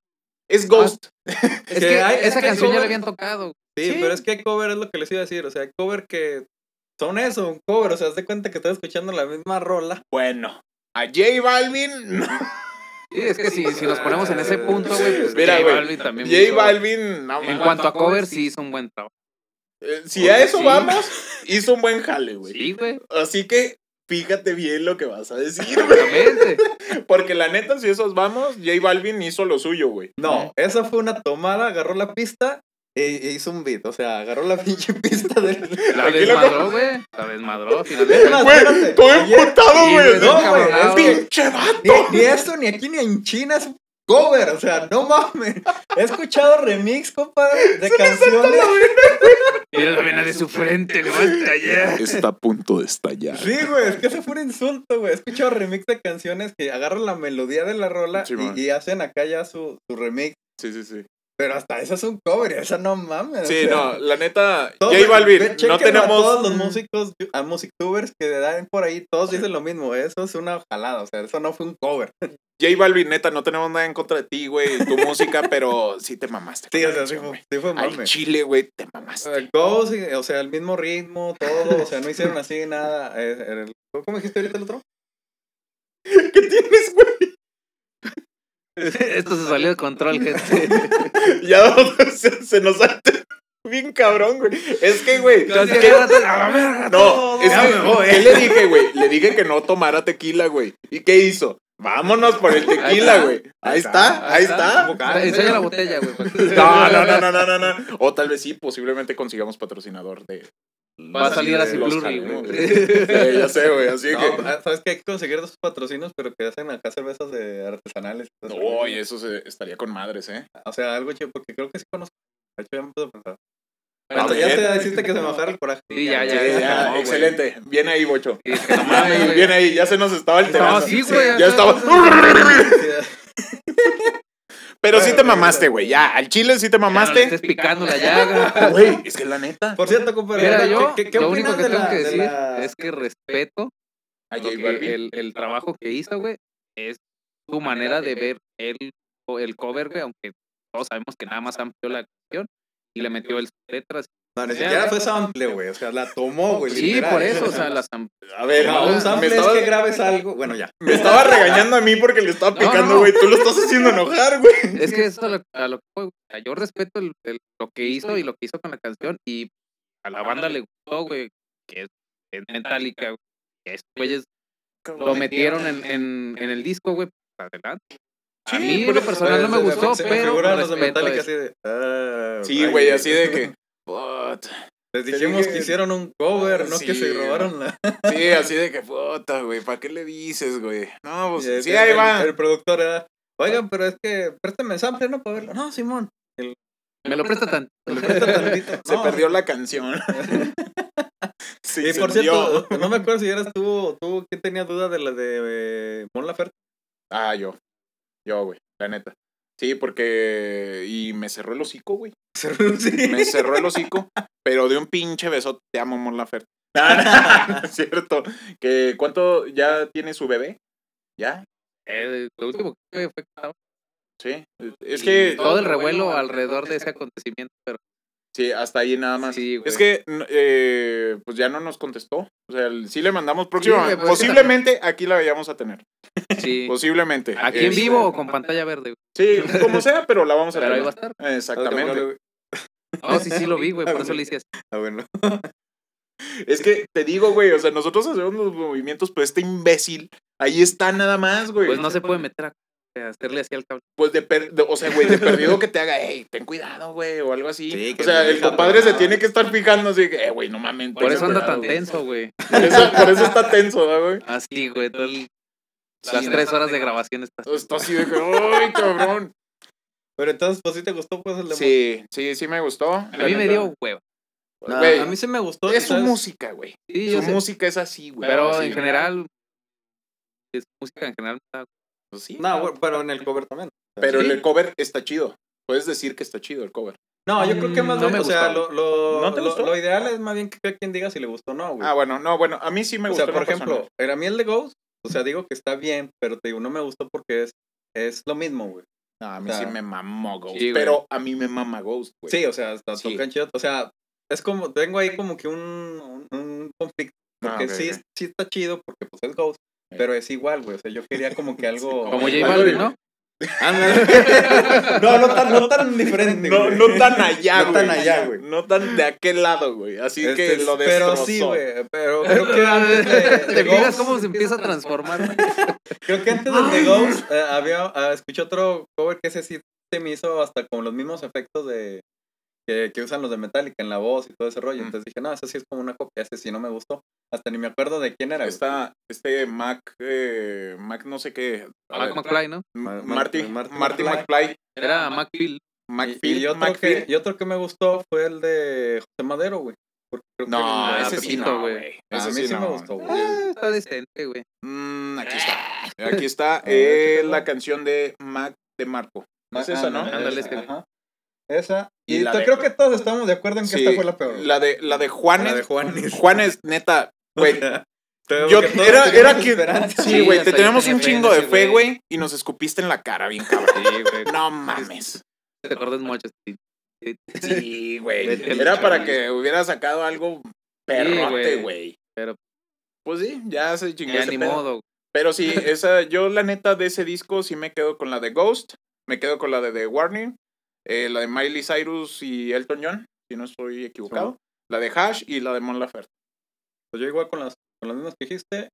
Es Ghost. Es que que hay- es esa que canción ya la habían tocado. Sí, Sí. pero es que hay cover, es lo que les iba a decir. O sea, hay cover que son eso, un cover. O sea, haz de cuenta que estás escuchando la misma rola. Bueno, a J Balvin. Sí, es que si, si nos ponemos en ese punto, güey, pues Mira, J güey, Balvin también. J hizo- Balvin, no En cuanto a cover, sí hizo un buen trabajo. Eh, Si a eso Sí. vamos, hizo un buen jale, güey. Sí, güey. Así que fíjate bien lo que vas a decir, güey. Porque la neta, si esos vamos, J Balvin hizo lo suyo, güey. No, esa fue una tomada, agarró la pista e, hizo un beat. O sea, agarró la pinche pista del. La desmadró, güey. La desmadró, Es finalmente. Güey, todo emputado, güey. no, güey, ¡Pinche vato! Ni, ni esto, ni aquí, ni en China es un cover. O sea, no mames. He escuchado remix, compadre, de canciones. Mira la vena de su frente, ya. Está a punto de estallar. Sí, güey, es que ese fue un insulto, güey. He escuchado remix de canciones que agarran la melodía de la rola Sí, y, y hacen acá ya su, su remix. Sí, sí, sí. Pero hasta eso es un cover y esa no mames. o Sí, sea, no, la neta, J Balvin, ve, no tenemos... A todos los músicos, a musictubers que dan por ahí, todos dicen lo mismo. Eso es una jalada, o sea, eso no fue un cover. J Balvin, neta, no tenemos nada en contra de ti, güey, tu música, pero sí te mamaste. Sí, o sea, sí fue, sí fue Al mame. chile, güey, te mamaste. Go, sí, o sea, el mismo ritmo, todo, o sea, no hicieron así nada. eh, ¿Cómo dijiste ahorita el otro? ¿Qué tienes, güey? Esto se salió de control, gente. Ya se, se nos ha... Bien cabrón, güey. Es que, güey... Casi ¿qué- agárrate a la verga No, todo. es Ya que, me voy. ¿qué le dije, güey? Le dije que no tomara tequila, güey. ¿Y qué hizo? Vámonos por el tequila, güey. Ahí está, ahí está. Enseña la botella, güey. No, no, no, no, no, no, no. O tal vez sí, posiblemente consigamos patrocinador de. Va a salir así güey. Sí, ya sé, güey. Así No, que. sabes que hay que conseguir esos patrocinios, pero que hacen acá cervezas de artesanales. No, y eso se- estaría con madres, ¿eh? O sea, algo chido, porque creo que sí conozco. De hecho, ya me a pensar. Ya te deciste que se me bajara el coraje. Sí, ya, Sí, ya. ya, ya, no, excelente. Viene ahí, Bocho. No güey. Viene ahí, ya se nos estaba No, alterando. sí, güey. Ya estaba. Pero sí te mamaste, güey. Ya, al chile sí te Ya no le mamaste. estés picando la llaga. Güey, es que la neta. Por cierto, compadre, Mira, ¿qué- yo qué, qué lo único que de tengo la- que de decir la- es que respeto A que el trabajo que hizo, güey, es su manera de ver el, el cover, güey, aunque todos sabemos que nada más amplió la canción y le metió el letras. No, ni siquiera fue sample, güey. O sea, la tomó, güey. Sí, literal. por eso, o sea, las am- A ver, No, no, un sample me es estaba, que grabes algo. Bueno, ya. me estaba regañando a mí porque le estaba No, picando, no. güey. Tú lo estás haciendo enojar, güey. es que eso a lo, a que fue, güey. Yo respeto el- el- lo que hizo y lo que hizo con la canción y a la banda le gustó, güey, que es, es Metallica, güey, que estos güeyes lo metieron en, en, en el disco, güey, pues, adelante. A Sí, mí en pero lo personal no me gustó, pero respeto de. ah, Sí, güey, así de que. Les dijimos dije- que hicieron un cover, no que Sí, se robaron la. Sí, así de que puta, güey. ¿Para qué le dices, güey? No, pues Y sí, el- ahí el- va. El productor era. Oigan, pero es que préstame el sample, ¿no? Para verlo. No, Simón. El- Me lo presta tanto. ¿Me lo presta tantito? Se No. perdió la canción. Se Y por cierto, no me acuerdo si eras tú o tú quién tenía duda de la de eh, Mon Laferte. Ah, yo. Yo, güey, la neta. Sí, porque. Y me cerró el hocico, güey. Sí. Me cerró el hocico, pero de un pinche besote te amo, Mon Laferte. No, no, es cierto. Que, ¿Cuánto ya tiene su bebé? ¿Ya? Eh, lo último que fue Sí. Es que. todo el revuelo alrededor de ese acontecimiento, pero Sí, hasta ahí nada más. Sí, güey. es que, eh, pues ya no nos contestó. O sea, el- sí le mandamos próximamente. güey, pues Posiblemente aquí la vayamos a tener. sí. Posiblemente. Aquí en vivo o con pantalla verde. güey. Sí, como sea, pero la vamos a Pero ahí tener. va a estar. Exactamente. Oh, sí, sí lo vi, güey, por eso le hice así. Ah, bueno. Es que te digo, güey, o sea, nosotros hacemos los movimientos, pero este imbécil ahí está nada más, güey. Pues no se puede meter a, a hacerle así al cable. Pues de, per- de- o sea, güey, de perdido que te haga, hey, ten cuidado, güey, o algo así. Sí, o sea, el compadre se tiene que estar fijando así, que, eh, güey, no mames. Por eso anda cuidado, tan güey. tenso, güey. Por eso, por eso está tenso, ¿no, güey? Así, güey, todo el- las tres horas de grabación está Está así de que, ¡ay, cabrón! Pero entonces, pues sí te gustó, pues el de Sí, sí, sí me gustó. A mí me dio hueva. No, Güey, a mí sí me gustó. es su música, güey. Sí, Su música es así, güey. pero en general, es música en general. Está- pues sí. No, bueno, pero en el cover también. Pero ¿Sí? el cover está chido. Puedes decir que está chido el cover. No, yo creo que Mm, más no bien, me o sea, lo, lo, ¿No te lo- gustó? lo ideal es más bien que cada quien diga si le gustó o no, güey. Ah, bueno, no, bueno, a mí sí me o gustó. sea, en por ejemplo, era a mí el de Ghost, o sea, digo que está bien, pero te digo, no me gustó porque es, es lo mismo, güey. No, a mí o sea, sí me mamó Ghost. sí, pero a mí me mama Ghost, güey. Sí, o sea, hasta Sí. tocan chido. O sea, es como, tengo ahí como que un, un, un conflicto. Ah, Porque ok, sí, ok. sí está chido, porque pues es Ghost. Pero es igual, güey. O sea, yo quería como que algo... Como J Balvin, de- ¿no? No, no tan, no tan diferente, No, güey. no tan allá, No güey. tan allá, güey. No tan de aquel lado, güey. Así que Este, lo pero destrozó. sí, güey. Pero creo que antes de, de ¿Te fijas cómo se empieza a transformar? Creo que antes del The Ghost eh, había, ah, escuché otro cover que ese sí se me hizo hasta con los mismos efectos de que, que usan los de Metallica en la voz y todo ese rollo. Mm. Entonces dije, no, ese sí es como una copia, ese sí no me gustó. Hasta ni me acuerdo de quién era. Está este Mac, eh, Mac no sé qué. A Mac ver, McFly, ¿no? Ma- Marty, Marty Marty McFly. McFly. Era McPhil. Y- McPhil, y, otro que, y otro que me gustó fue el de José Madero, güey. Creo No, ese ah, sí Pepito, no, güey. A Ese mí sí sí me no. gustó, güey. Ah, está decente, güey. Mm, aquí está. Aquí está eh, ¿qué la canción de Mac de Marco. Es esa, ¿no? Ándale, esa, ese. ajá. Esa. Y de- creo que todos estamos de acuerdo en que Sí, esta fue la peor. La de, la de Juanes. La de Juanes. Juanes, neta, güey. Yo, era, teníamos era esperanza. Sí, güey, te yo tenemos tenía un chingo de fe, güey. y nos escupiste en la cara, bien cabrón. Sí, güey. No mames. Te acuerdas mucho. sí. Güey. Era para que hubiera sacado algo perrote, güey. güey. Pero Pues sí, ya se chingó ya ese ni pedo. modo. Pero sí, esa, yo la neta de ese disco sí me quedo con la de Ghost, me quedo con la de The Warning, eh, la de Miley Cyrus y Elton John, si no estoy equivocado, la de Hash y la de Mon Laferte. Pues yo igual con las, con las mismas que dijiste,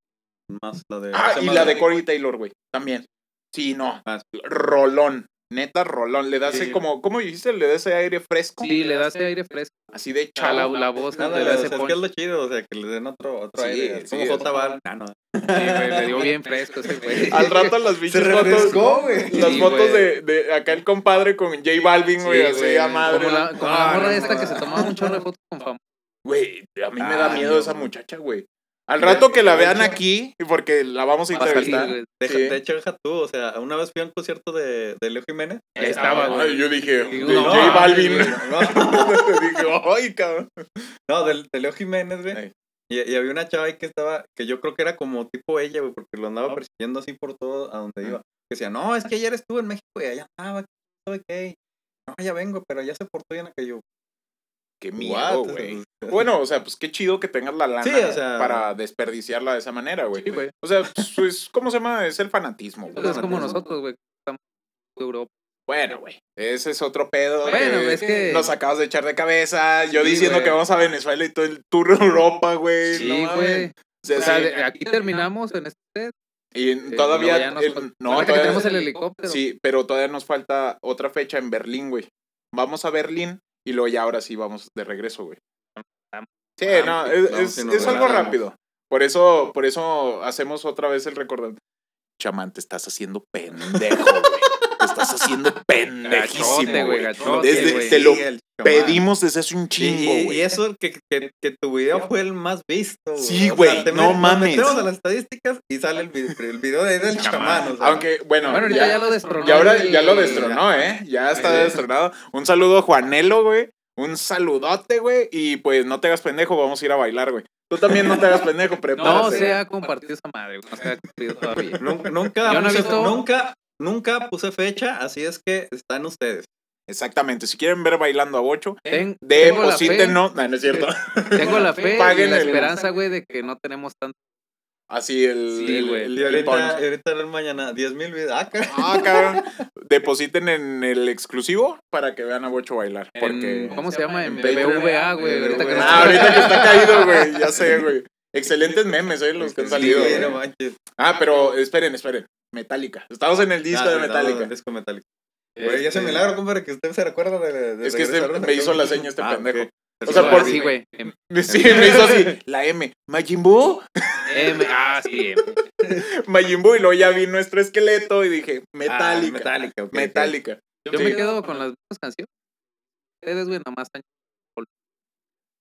más la de... Ah, y la de Corey Taylor, güey, también. Sí, no, Ah, rolón, neta rolón, le das Sí. como, ¿cómo dijiste? Le das ese aire fresco, Sí, le das ese aire fresco. así de A la, chavo. la voz Nada, le o da sea, ese es que es lo chido, o sea, que le den otro, otro Sí, aire. sí, como J Bal. Ah, no. Sí, güey, le dio bien fresco ese güey. Al rato las bichas fotos, güey. las Sí, fotos güey. de, de acá el compadre con J Balvin, güey, Sí, así güey. a madre. Como la, como Ah, la morra no, esta no. que se tomaba un chorro de fotos con famosos. Güey, a mí me Ah, da miedo no, esa muchacha, güey. Al rato que la vean aquí, porque la vamos a entrevistar. güey. Deja, Sí. De hecho, deja tú, o sea, una vez fui a un concierto de, de Leo Jiménez. Ahí estaba, güey. Yo dije, Digo, de no, J Balvin. No, dije, ay, cabrón. no de Leo Jiménez, güey. Ey. Y, y había una chava ahí que estaba, que yo creo que era como tipo ella, güey, porque lo andaba persiguiendo así por todo a donde iba. Que decía, no, es que ayer estuve en México y allá estaba, ¿qué? ¿qué? No, ya vengo, pero ya se portó bien aquello. Qué miedo, güey. Bueno, o sea, pues qué chido que tengas la lana Sí, o sea- para desperdiciarla de esa manera, güey. Sí, güey. O sea, pues, ¿cómo se llama? Es el fanatismo, güey. Es como nosotros, güey. Estamos en Europa. Bueno, güey. Ese es otro pedo. Bueno, que es que- Nos acabas de echar de cabeza. Yo Sí, diciendo que vamos a Venezuela y todo el tour de Europa, güey. Sí, no güey. O sea, O sea, sí. de- aquí terminamos en este. Y eh, todavía. el- no, ahora que todavía- tenemos el helicóptero. Sí, pero todavía nos falta otra fecha en Berlín, güey. Vamos a Berlín y luego ya ahora sí vamos de regreso, güey. Sí, no, es, no, es- algo rápido. Por eso, por eso hacemos otra vez el recordatorio. Chamán, te estás haciendo pendejo, güey. Te estás haciendo pendejísimo, güey, te lo. Pedimos desde hace un Y, chingo, y- güey. y eso que, que, que tu video fue el más visto. güey. Sí, O sea, güey, no met- nos mames. metemos a las estadísticas y sale el, vi- el video de, del chamán. o sea. Aunque, bueno, Bueno, ahorita ya, ya lo destronó. ya ahora ya lo destronó, ¿eh? Ya está destronado. Un saludo a Juanelo, güey. Un saludote, güey. Y pues no te hagas pendejo, vamos a ir a bailar, güey. Tú también no te hagas pendejo, prepárate. No se ha compartido esa madre, güey. No se ha cumplido todavía. Nunca, nunca, Yo no he puse, visto- nunca, nunca puse fecha, así es que están ustedes. Exactamente. Si quieren ver bailando a bocho, Ten- deposítenos. No, no es cierto. Tengo la fe y la esperanza, güey, de que no tenemos tanto. Así el. Sí, el- güey. el- ahorita, ahorita en el mañana, 10 mil videos. Ah. Ah, cabrón. Depositen en el exclusivo para que vean a Bocho bailar. Porque. ¿Cómo se llama? En. BBVA, güey. Ahorita que no Ah, ahorita que está caído, güey. Ya sé, güey. Excelentes memes, eh, los que han Sí, salido. güey, güey. no manches. Ah, pero esperen, esperen. Metallica. Estamos en el disco Ah, de sí, Metallica. el disco Metallica. Güey, ya un Este, milagro, compadre, que usted se recuerda de. de Es que este me hizo la seña este Ah, pendejo. O sea, ah, por- Sí, güey. Sí, me hizo así. La M. Majin Buu. M- Ah, sí. Majin Buu. Y luego ya vi nuestro esqueleto y dije, Ah, Metallica. Metallica, ok, ok. Metallica. Yo Sí. me quedo con las mismas canciones. Ustedes, güey, nada más.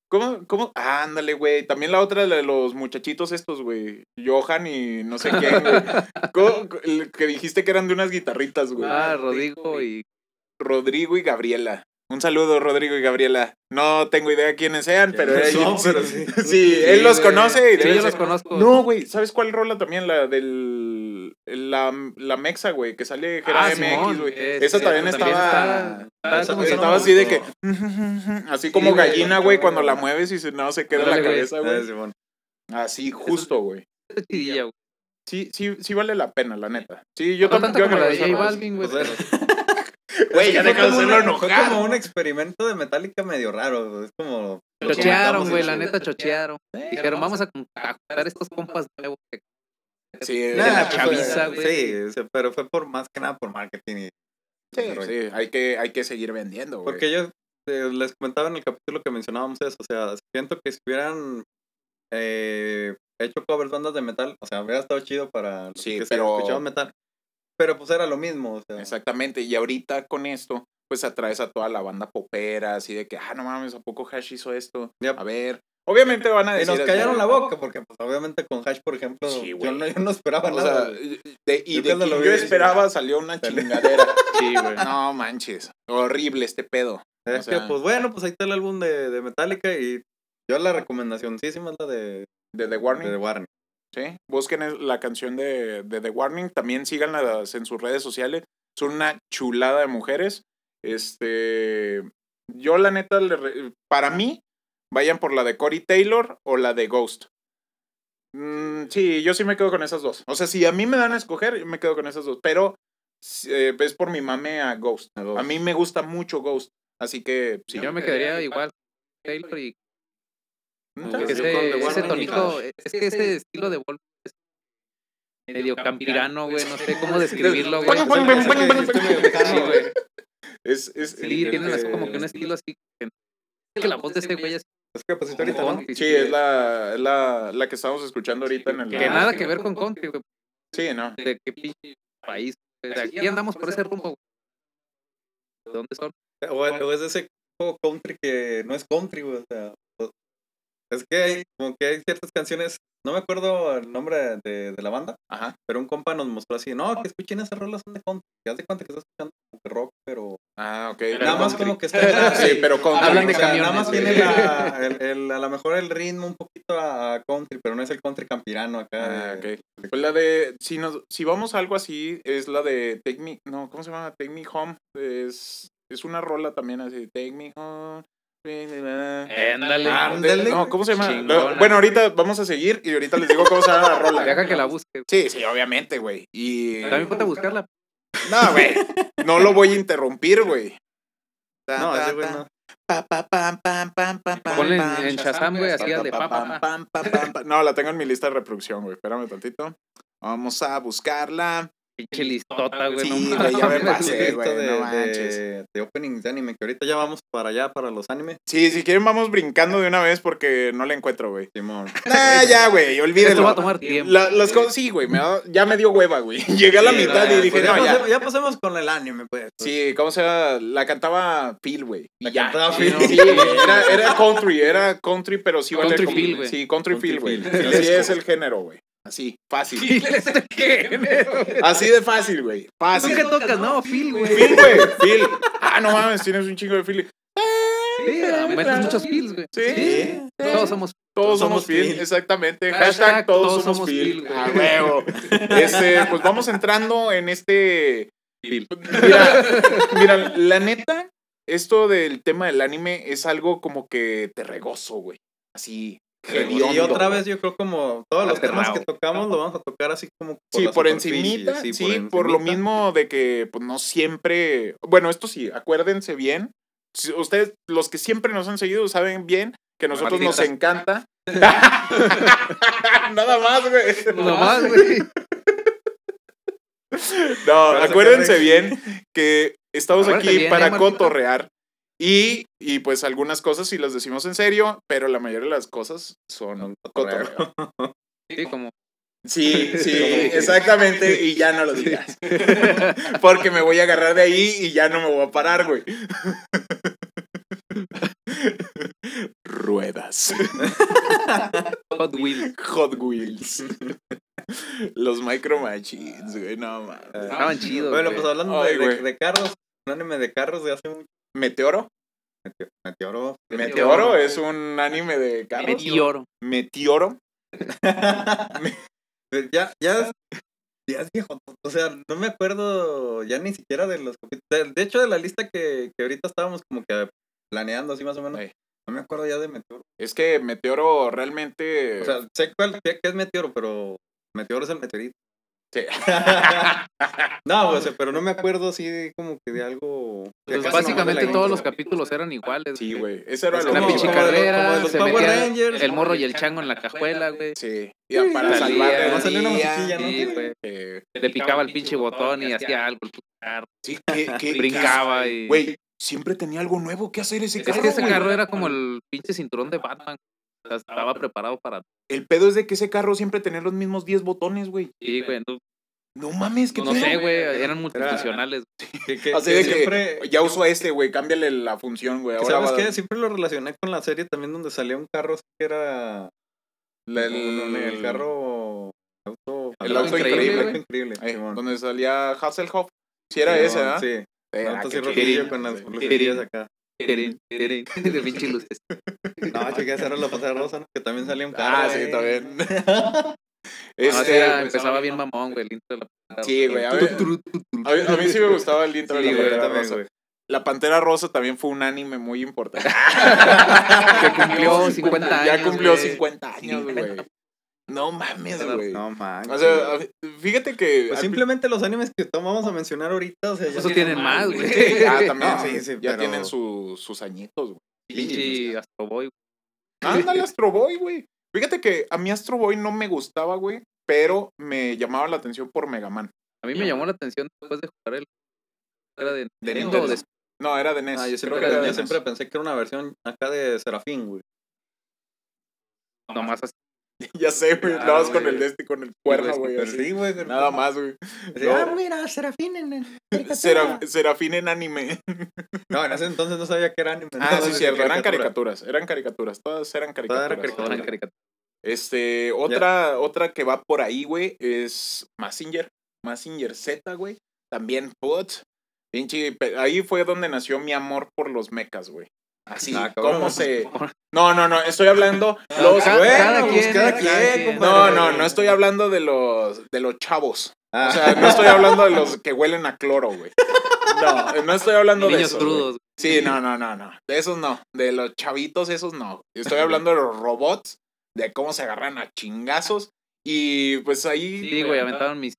¿Cómo? ¿Cómo? Ah, ándale, güey. También la otra de los muchachitos estos, güey. Johan y no sé quién, güey. ¿Cómo? El que dijiste que eran de unas guitarritas, güey. Ah, Rodrigo y. Rodrigo y Gabriela. Un saludo, Rodrigo y Gabriela. No tengo idea quiénes sean, pero No, ellos. pero sí. Sí, él los conoce. y Sí, yo los conozco. No, güey, ¿sabes cuál rola también? La del. La, la Mexa, güey, que sale Gera Ah, MX, güey. es- Esa es- también también estaba. está- esa Estaba así de que. Así como güey. gallina, güey, cuando la mueves y se, no se queda en la cabeza, Ah, güey. Simón. Así, justo, güey. Está. Sí, sí, sí vale la pena, la neta. Sí, yo No también. como la de J. Balvin, güey. Pero- Güey, ya que deja fue de hacerlo una- Fue como un experimento de Metallica medio raro. Es como. lo Chochearon, güey, la neta chochearon. Dijeron, vamos a con- a juntar estos compas nuevos. que- Sí, de Nah, la chaviza, güey. Sí, pero fue por más que nada por marketing. y- Sí, sí, hay que, hay que seguir vendiendo, güey. Porque yo eh, les comentaba en el capítulo que mencionábamos eso. O sea, siento que si hubieran eh, hecho covers bandas de metal, o sea, hubiera estado chido para los Sí, que se pero- escuchaban metal. Pero pues era lo mismo. O sea, Exactamente, y ahorita con esto, pues atraes a toda la banda popera, así de que, ah, no mames, ¿a poco Hash hizo esto? Yep. A ver, obviamente van a Y decir... nos así, callaron la boca, porque pues obviamente con Hash, por ejemplo, Sí, yo, güey. no, yo no esperaba O nada. sea, de- y Yo de lo yo esperaba salió una chingadera. Sí, güey. No manches, horrible este pedo. es o sea- que, pues bueno, pues ahí está el álbum de, de Metallica y yo la recomendación sí es la de, De The de Warning, The Warning. ¿sí? Busquen la canción de, de The Warning, también síganlas en sus redes sociales. Son una chulada de mujeres. Este, yo la neta, le re- para mí, vayan por la de Cory Taylor o la de Ghost. Mm, sí, yo sí me quedo con esas dos. O sea, si a mí me dan a escoger, yo me quedo con esas dos. Pero eh, es por mi mame a Ghost. A Ghost. A mí me gusta mucho Ghost. Así que sí. Yo me quedaría igual. Taylor y ¿Mm? Con ese, ese tonito, es que ese estilo de Wolf es medio campirano, güey, no sé cómo describirlo, güey. Es, es, Sí, tienen así como que un estilo así. que la voz de ese güey es Es que pues ahorita, como ¿no? Sí, es la, es la, la que estamos escuchando ahorita en el... Que nada que ver con country, güey. Sí, no. De qué pinche país. De aquí andamos por ese rumbo, güey. ¿De dónde son? O, o es de ese tipo country que no es country, güey. O sea, o- es que hay, como que hay ciertas canciones, no me acuerdo el nombre de, de la banda, Ajá. pero un compa nos mostró así, no, que escuchen esas rolas son de country. Que haz de cuenta que estás escuchando como que rock, pero Ah, ok. Nada más country. como que está. Sí, pero country. Hablan de o sea, camiones, Nada más tiene la, el, el- a lo mejor el ritmo un poquito a, country, pero no es el country campirano acá. Ah, de- ok. Pues la de, si, nos, si vamos a algo así, es la de Take Me, no, ¿cómo se llama? Take Me Home. Es, es una rola también así, Take Me Home. Ándale. Ándale. No, ¿cómo se llama? Chingona. Bueno, ahorita vamos a seguir y ahorita les digo cómo se llama la rola. Deja que la busque. Sí, sí, obviamente, güey. Y... También ponte a buscarla. No, güey. No lo voy a interrumpir, güey. No, ese güey no. Pa, pa, pam, pam, pam, pam, pam, Ponle en- Shazam, güey, así al de Pa, pa, pa, pa, pam, pam, pam, pam. No, la tengo en mi lista de reproducción, güey. Espérame tantito. Vamos a buscarla. Pinche listota, güey. Sí, no güey, ya me pasé, güey. güey, de, no de, manches. de openings de anime, que ahorita ya vamos para allá, para los animes. Sí, si quieren vamos brincando de una vez porque no la encuentro, güey. Simón. Nah, ya, güey, Esto va a olvídenlo. tomar tiempo. La- las cosas, sí, güey, ya me dio hueva, güey. Llegué a la Sí, mitad no, y dije, Pues no, ya, ya. pasemos, ya pasemos con el anime, pues. Sí, ¿cómo se llama? La cantaba Phil, güey. La ya. cantaba Sí, no, sí, güey, era, era country, era country, pero sí vale Country como- Phil, güey. Sí, country, Country Phil, güey. Philesco. es el género, güey. Así, fácil. Así de fácil, güey. ¿Tú Fácil. qué tocas? No, Phil, güey. Phil, güey, Phil. Ah, no mames, tienes un chingo de Phil. Sí, metes muchos Phils, güey. Sí. Todos somos Todos Todos somos Phil, exactamente. Hashtag Hashtag todos todos somos somos Phil. A huevo. Este, pues vamos entrando en este. Mira, mira, la neta, esto del tema del anime es algo como que te regozo, güey. Así. Y otra vez yo creo como todos los Aterrado. temas que tocamos lo vamos a tocar así como Sí, la por encimita, sí, por, lo mismo de que pues no siempre, bueno, esto sí, acuérdense bien, si ustedes, los que siempre nos han seguido, saben bien que a nosotros nos encanta. Nada más, güey. Nomás, güey. No, acuérdense bien que estamos aquí bien, para ¿eh, cotorrear. Y, y pues algunas cosas sí las decimos en serio, pero la mayoría de las cosas son cotorreo. cotorreo. Sí, como. Sí, sí, exactamente, y ya no lo digas. Porque me voy a agarrar de ahí y ya no me voy a parar, güey. Ruedas. Hot Wheels. Hot Wheels. Los Micro Machines, güey, no mames. Estaban chidos. Bueno, pues hablando Ay, de, de, güey. de carros, un anime de carros de hace mucho. Meteoro. Meteoro. Meteoro es un anime de carros. Meteoro. Meteoro. Ya, ya, ya es viejo. O sea, no me acuerdo ya ni siquiera de los capítulos. De, hecho, de la lista que, que ahorita estábamos como que planeando así más o menos. No me acuerdo ya de Meteoro. Es que Meteoro realmente. O sea, sé cuál qué, qué es Meteoro, pero Meteoro es el meteorito. Sí. no, o sea, pero no me acuerdo así de como que de algo. de Pues básicamente la todos los capítulos eran iguales. Sí, güey. Eso era Es lo carrera, los se Power metía Rangers. el morro y el chango en la cajuela, güey. Sí. Y para Salía, salvar nomás salía una musiquilla, ¿no? Sí, güey. Eh, Le picaba el pinche botón y hacía algo. el carro. sí, que, que- Brincaba y. Güey, siempre tenía algo nuevo que hacer ese Es carro. que ese carro era como el pinche cinturón de Batman. O sea, estaba preparado para. El pedo es de que ese carro siempre tenía los mismos 10 botones, güey. Sí, güey. No, No mames, que no sé, güey. Eran multifuncionales. Que- Así que de que siempre, ya uso este, güey, cámbiale la función, güey. ¿Sabes va- qué? Siempre lo relacioné con la serie también donde salía un carro así que era. la- el, el carro. Auto, El auto increíble, el auto güey. increíble. Simón. donde salía Hasselhoff. Sí era ese, ¿ah? Sí. Eh, ah, rojillo con las Sí. acá. Tirín, tirín, De pinche luces. No, cheque, esa era la pasada rosa, ¿no? que también salía un carro. Ah, sí, güey. también. No, Este, sí, era- empezaba bien mamón, güey. El intro de la. Sí, güey, a ver. A mí, a mí sí me gustaba el intro Sí, de la güey, Pantera también, Rosa. güey. La Pantera Rosa también fue un anime muy importante. Que cumplió 50 ya años, cumplió güey. 50 años, güey. No mames, güey. No manches. O sea, fíjate que. Pues simplemente los animes que vamos a mencionar ahorita, o sea, ya Eso tienen más, güey. Sí, ya también. No, sí, sí, ya pero- tienen su- sus añitos, güey. Pinche Astro Boy. Ándale, Astro Boy, güey. Fíjate que a mí Astro Boy no me gustaba, güey, pero me llamaba la atención por Mega Man. A mí me llamó la atención después de jugar el. Era de, De Nintendo No, era de NES. Ah, yo creo siempre, que era de yo NES. siempre pensé que era una versión acá de Serafín, güey. Nomás así. Ya sé, güey. Ah, Nada más con el de este, con el cuerno, güey. Sí, güey. pero- Nada más, güey. Ah, mira, Serafín en Serafín en anime. No, en ese entonces no sabía que era anime. Ah, sí, cierto. Eran caricatura. caricaturas. Eran caricaturas. Todas eran Todas caricaturas. eran caricaturas. Eran caricaturas. Este, otra, otra que va por ahí, güey, es Massinger. Massinger Z, güey. También, put. Pinche, ahí fue donde nació mi amor por los mechas, güey. Así, Ah, cabrón. ¿cómo se...? No, no, no, estoy hablando los... Cada- Bueno, cada quien, cada cada quien. No, no, no estoy hablando de los, de los chavos. Ah. O sea, no estoy hablando de los que huelen a cloro, güey. No, no estoy hablando de Niños esos, güey. Sí, no, no, no, no. De esos no. De los chavitos, esos no. Estoy hablando de los robots, de cómo se agarran a chingazos. Y pues ahí. Sí, güey, aventaban mis.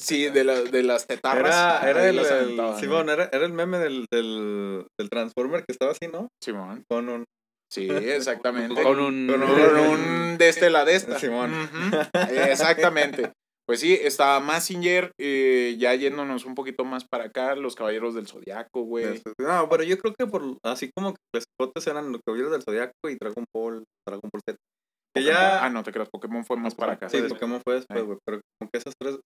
Sí, de, la- de las tetarras. Era, era el, el- Simón, era, era el meme del, del, del Transformer que estaba así, ¿no? Simón. Con un. Sí, exactamente. Con un. Con Con un de este la de esta. Simón. Exactamente. Pues sí, está Massinger, eh, ya yéndonos un poquito más para acá, los Caballeros del Zodiaco, güey. No, pero yo creo que por así como que los cotes eran los Caballeros del Zodiaco y Dragon Ball, Dragon Ball Z. Que ya... Ah, no, te creas, Pokémon fue más para acá. Sí. Pokémon fue después, Ay. güey. Pero como que esas tres,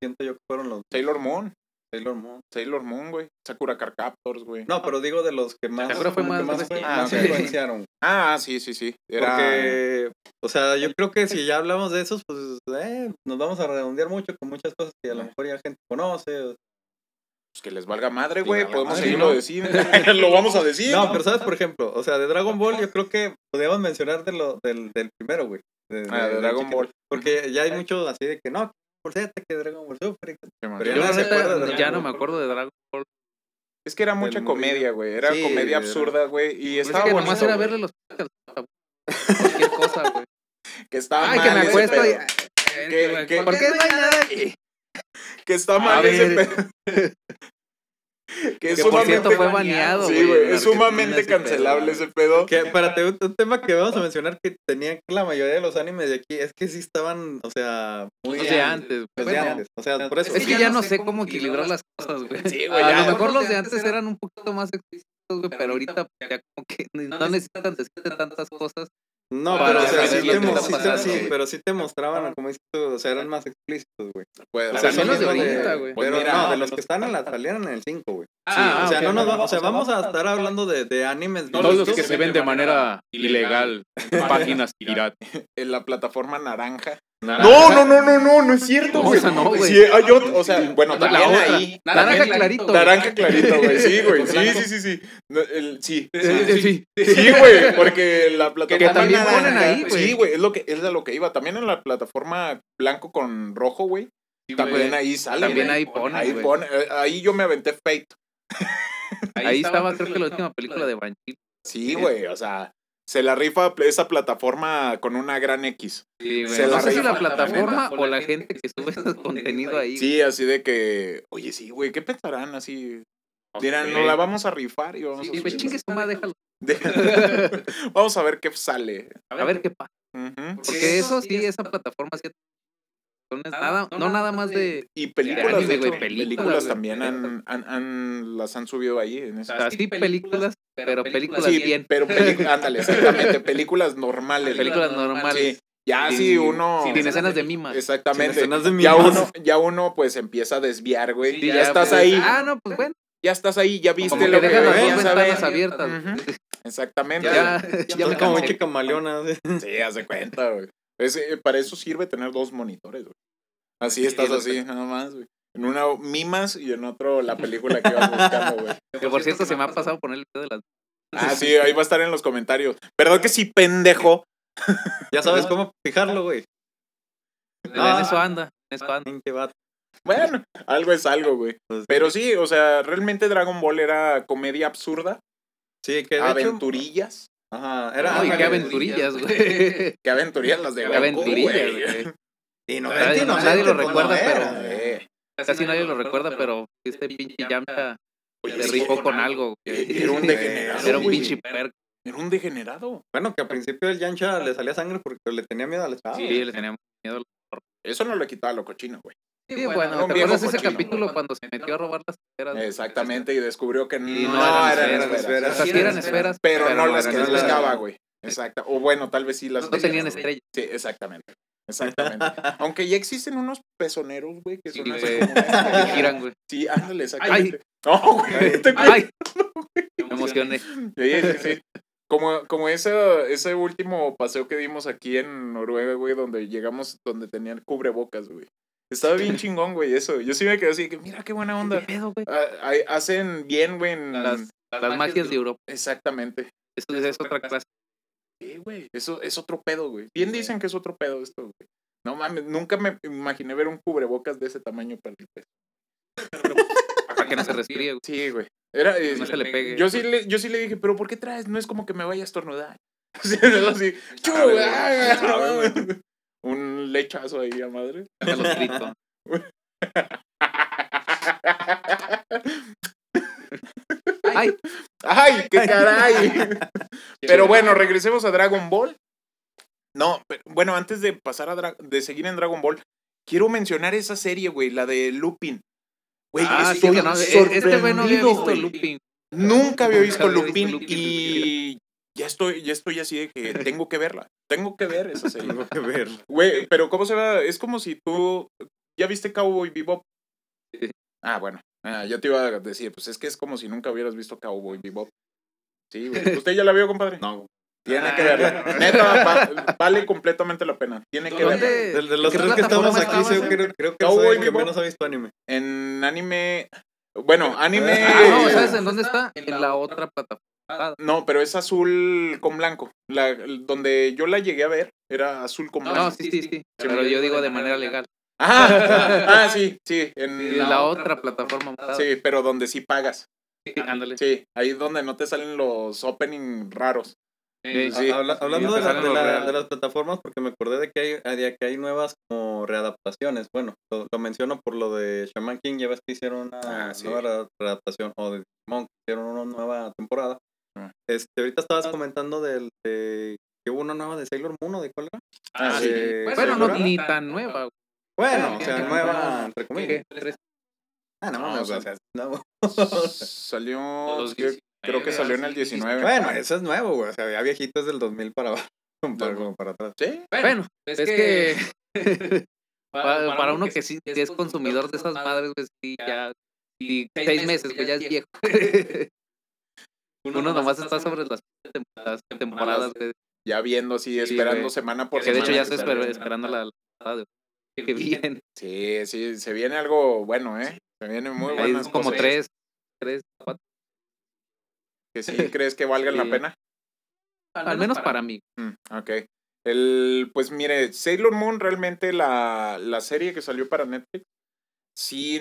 siento yo que fueron los Sailor Moon, Sailor Moon. Sailor Moon, güey. Sakura Card Captors, güey. No, pero digo de los que más, Sakura fue más más, reciente. más Ah, influenciaron. Ah, sí, sí, sí. Era... Porque, o sea, yo creo que si ya hablamos de esos, pues eh, nos vamos a redondear mucho con muchas cosas que a lo mejor ya gente conoce. Pues que les valga madre, güey. Podemos madre, seguirlo ¿no? diciendo. lo vamos a decir. No, pero sabes, por ejemplo, o sea, de Dragon Ball yo creo que podríamos mencionar de lo, del, del primero, güey. De, Ah, de Dragon chiquito. Ball. Porque ya hay mucho así de que no, Z, que Dragon Ball Super. Pero Yo ya no se neta, acuerda de ya Dragon no me acuerdo de Dragon Ball. Es que era mucha comedia, güey. Era Sí, comedia absurda, güey. Y Parece estaba que bonito. nomás era verle los cualquier cosa, güey. Que estaba Ay, mal que me ese acuesto y. pedo. Que- ¿Por qué no hay nada aquí? Que está A mal ese ver. pedo. que es Que por cierto sumamente... fue baneado, Sí, güey. Es sumamente cancelable ese pedo. Que, espérate, un, un tema que vamos a mencionar que tenía la mayoría de los animes de aquí es que sí estaban, o sea, muy Los de antes, Los de bueno, antes. O sea, por eso. Es que ya no sé cómo equilibrar las cosas, güey. Sí, güey, A lo mejor los de antes eran un poquito más explícitos, güey, pero ahorita ya como que no necesitan decirte tantas cosas. No, Para pero o sea, sí te, sí sí, pero sí mostraban, como dices tú, o sea, eran más explícitos, güey. Puede O sea, También los de ahorita, güey. Pues Pero mira, no, de los que están en la salieron en el 5, güey. Ah, o sea, ok, no nos ok. va- o sea, vamos a estar hablando de, de animes Todos los que se ven de manera ilegal en páginas piratas. En la plataforma naranja. No, no, no, no, no, no es cierto, güey. no, güey. Sí, hay otro, o sea, bueno, La también otra. ahí. Naranja clarito. güey. Naranja clarito, güey. Sí, güey. Sí, sí, sí, sí. No, el- sí. Sí, sí, sí. Sí, güey, porque la plataforma también naranja- ponen ahí, güey. Sí, güey, es lo que es a lo que iba. También en la plataforma blanco con rojo, güey. También ahí sale. También güey. ahí ponen, Ahí güey. pone, eh, ahí yo me aventé Fate. Ahí estaba, creo que la última película de Banshee. Sí, güey, o sea, se la rifa esa plataforma con una gran X. Sí, güey. Se No la sé si la plataforma o la gente que sube ese contenido ahí. Sí, así de que, oye, sí, güey, ¿qué pensarán así? Dirán, nos la vamos a rifar y vamos Sí, a subir". chingue su madre, déjalo. Vamos a ver qué sale. A ver qué pasa. Porque eso sí, esa plataforma sí. No es nada, no nada más de. Y películas, anime, de hecho, películas, también han, han, han- las han subido ahí. En O sea, sí, películas, pero películas Sí, bien. pero películas, ándale, exactamente, películas normales. Películas normales. Sí, ya si uno... Sin escenas de mimas. Exactamente. Sin escenas de ya mimas. uno, ya uno pues empieza a desviar, güey. Sí, ya, estás pues, ahí, Ah, no, pues bueno. ya estás ahí, ya viste Como que lo que dejan las dos ventanas abiertas. Exactamente. Ya, Ya, ya me como cansé. chica maleona. así. Sí, haz de cuenta, güey. Es, eh, para eso sirve tener dos monitores, güey. Así Sí, estás así, nada más, güey. En uno mimas y en otro la película que ibas buscando, güey. Que por cierto, se me ha pasado poner el video de las. Ah, sí, ahí va a estar en los comentarios. Perdón que sí, pendejo. Ya sabes cómo fijarlo, güey. En Ah. eso anda. En eso anda. Pinche vato. Bueno, algo es algo, güey. Pues, Pero sí, o sea, realmente Dragon Ball era comedia absurda, sí, que de hecho. aventurillas. Ajá, era. No, y qué aventurillas, güey. Qué aventurillas las de Qué Goku, aventurillas, güey. güey. Inocente, Nadie- nadie lo recuerda, no pero- era. Casi nadie lo recuerda, pero este pinche Yamcha se rifó con algo. Era un degenerado, Era un pinche perco. Era un degenerado. Bueno, que al principio el Yancha le salía sangre porque le tenía miedo a la espada. Sí, le teníamos miedo. Eso no le quitaba lo cochino, güey. Sí, bueno, ¿te acuerdas ese capítulo cuando se metió a robar las esferas? Exactamente, y descubrió que no, eran, eran esferas. esferas. O sea, sí eran esferas, Pero, no las que güey. Exacto. O bueno, tal vez sí las No tenían estrellas. Sí, exactamente. Exactamente. Aunque ya existen unos pezoneros, güey, que Sí, son así como giran, güey. Sí, ándale, exactamente. No, güey. te- ¡Ay! Me emocioné. Sí, sí, sí. Como, como ese, ese último paseo que dimos aquí en Noruega, güey, donde llegamos, donde tenían cubrebocas, güey. Estaba bien chingón, güey, eso. Yo sí me quedé así, que mira qué buena ¿Qué onda. pedo, güey? Ah, hacen bien, güey. en- Las, las magias de Europa. Exactamente. Eso es otra clase. Sí, güey. Eso es otro pedo, güey. Bien dicen que es otro pedo esto, güey. No mames, nunca me imaginé ver un cubrebocas de ese tamaño para el peso. Para que no se respire, güey. Sí, güey. Era, eh, No se le pegue. Yo sí le, yo sí le dije, pero ¿por qué traes? No es como que me vaya a estornudar. Así, así, chu, ah, un lechazo ahí a madre. ¡Ay! ¡Ay, qué caray! Pero bueno, regresemos a Dragon Ball. No, pero, bueno, antes de pasar a Dra- de seguir en Dragon Ball, quiero mencionar esa serie, güey, la de Lupin. Güey, Ah, estoy no, este güey no había visto. Looping. Nunca había Nunca visto había visto Lupin Lupin, y ya estoy, ya estoy así de que tengo que verla. Tengo que ver esa serie. Tengo que ver. Güey, pero ¿cómo se va? Es como si tú. ¿Ya viste Cowboy Bebop? Ah, bueno. Ah, yo te iba a decir, pues es que es como si nunca hubieras visto Cowboy Bebop. Sí, güey. ¿Usted ya la vio, compadre? No. Tiene que verla. Neta, va- vale completamente la pena. Tiene que verla. ¿Dónde? De, de los ¿Qué tres que estamos aquí, estabas, creo, creo que Cowboy soy el que Bebop. menos ha visto anime. En anime. Bueno, anime. Ah, no, ¿sabes en dónde está? En la otra plataforma. No, pero es azul con blanco. La, donde yo la llegué a ver era azul con blanco. No, sí, sí, sí. Pero yo digo de manera legal. Ah, sí, sí. En la otra plataforma. Sí, pero donde sí pagas. Sí, ándale. Sí, ahí donde no te salen los opening raros. Sí, Sí. Habla- hablando Sí, de, la- de la- de las plataformas, porque me acordé de que hay, de que hay nuevas como readaptaciones. Bueno, lo, lo menciono por lo de Shaman King, ya ves que hicieron una Ah, sí. nueva re- readaptación, o de Monk, hicieron una nueva temporada. Ah. Este, ahorita estabas comentando del, de que hubo una nueva de Sailor Moon, ¿o ¿de cuál era? Ah, Ah, sí. de- Bueno, no ni tan nueva. Güey. Bueno, o sea, nueva, entre comillas. Ah, no, No, o sea, no. Salió. Creo- creo que salió en el 19. Bueno, eso es nuevo, güey. O sea, ya viejito es del 2000 para abajo. Para, como para atrás. Sí. Bueno, es que para, para uno que sí que es consumidor de esas madres, pues sí, ya sí, seis meses, pues ya es viejo. Uno nomás está sobre las tem- las temporadas, güey, Ya viendo así, Sí, esperando güey. semana por que de semana. hecho ya esper- esperando la, la temporada de- que bien. Sí, sí, se viene algo bueno, ¿eh? Se viene muy bueno. es como tres, tres, cuatro, Que sí crees que valgan la pena. al menos para mí. Mm, ok. El, pues mire, Sailor Moon realmente la, la serie que salió para Netflix, sí,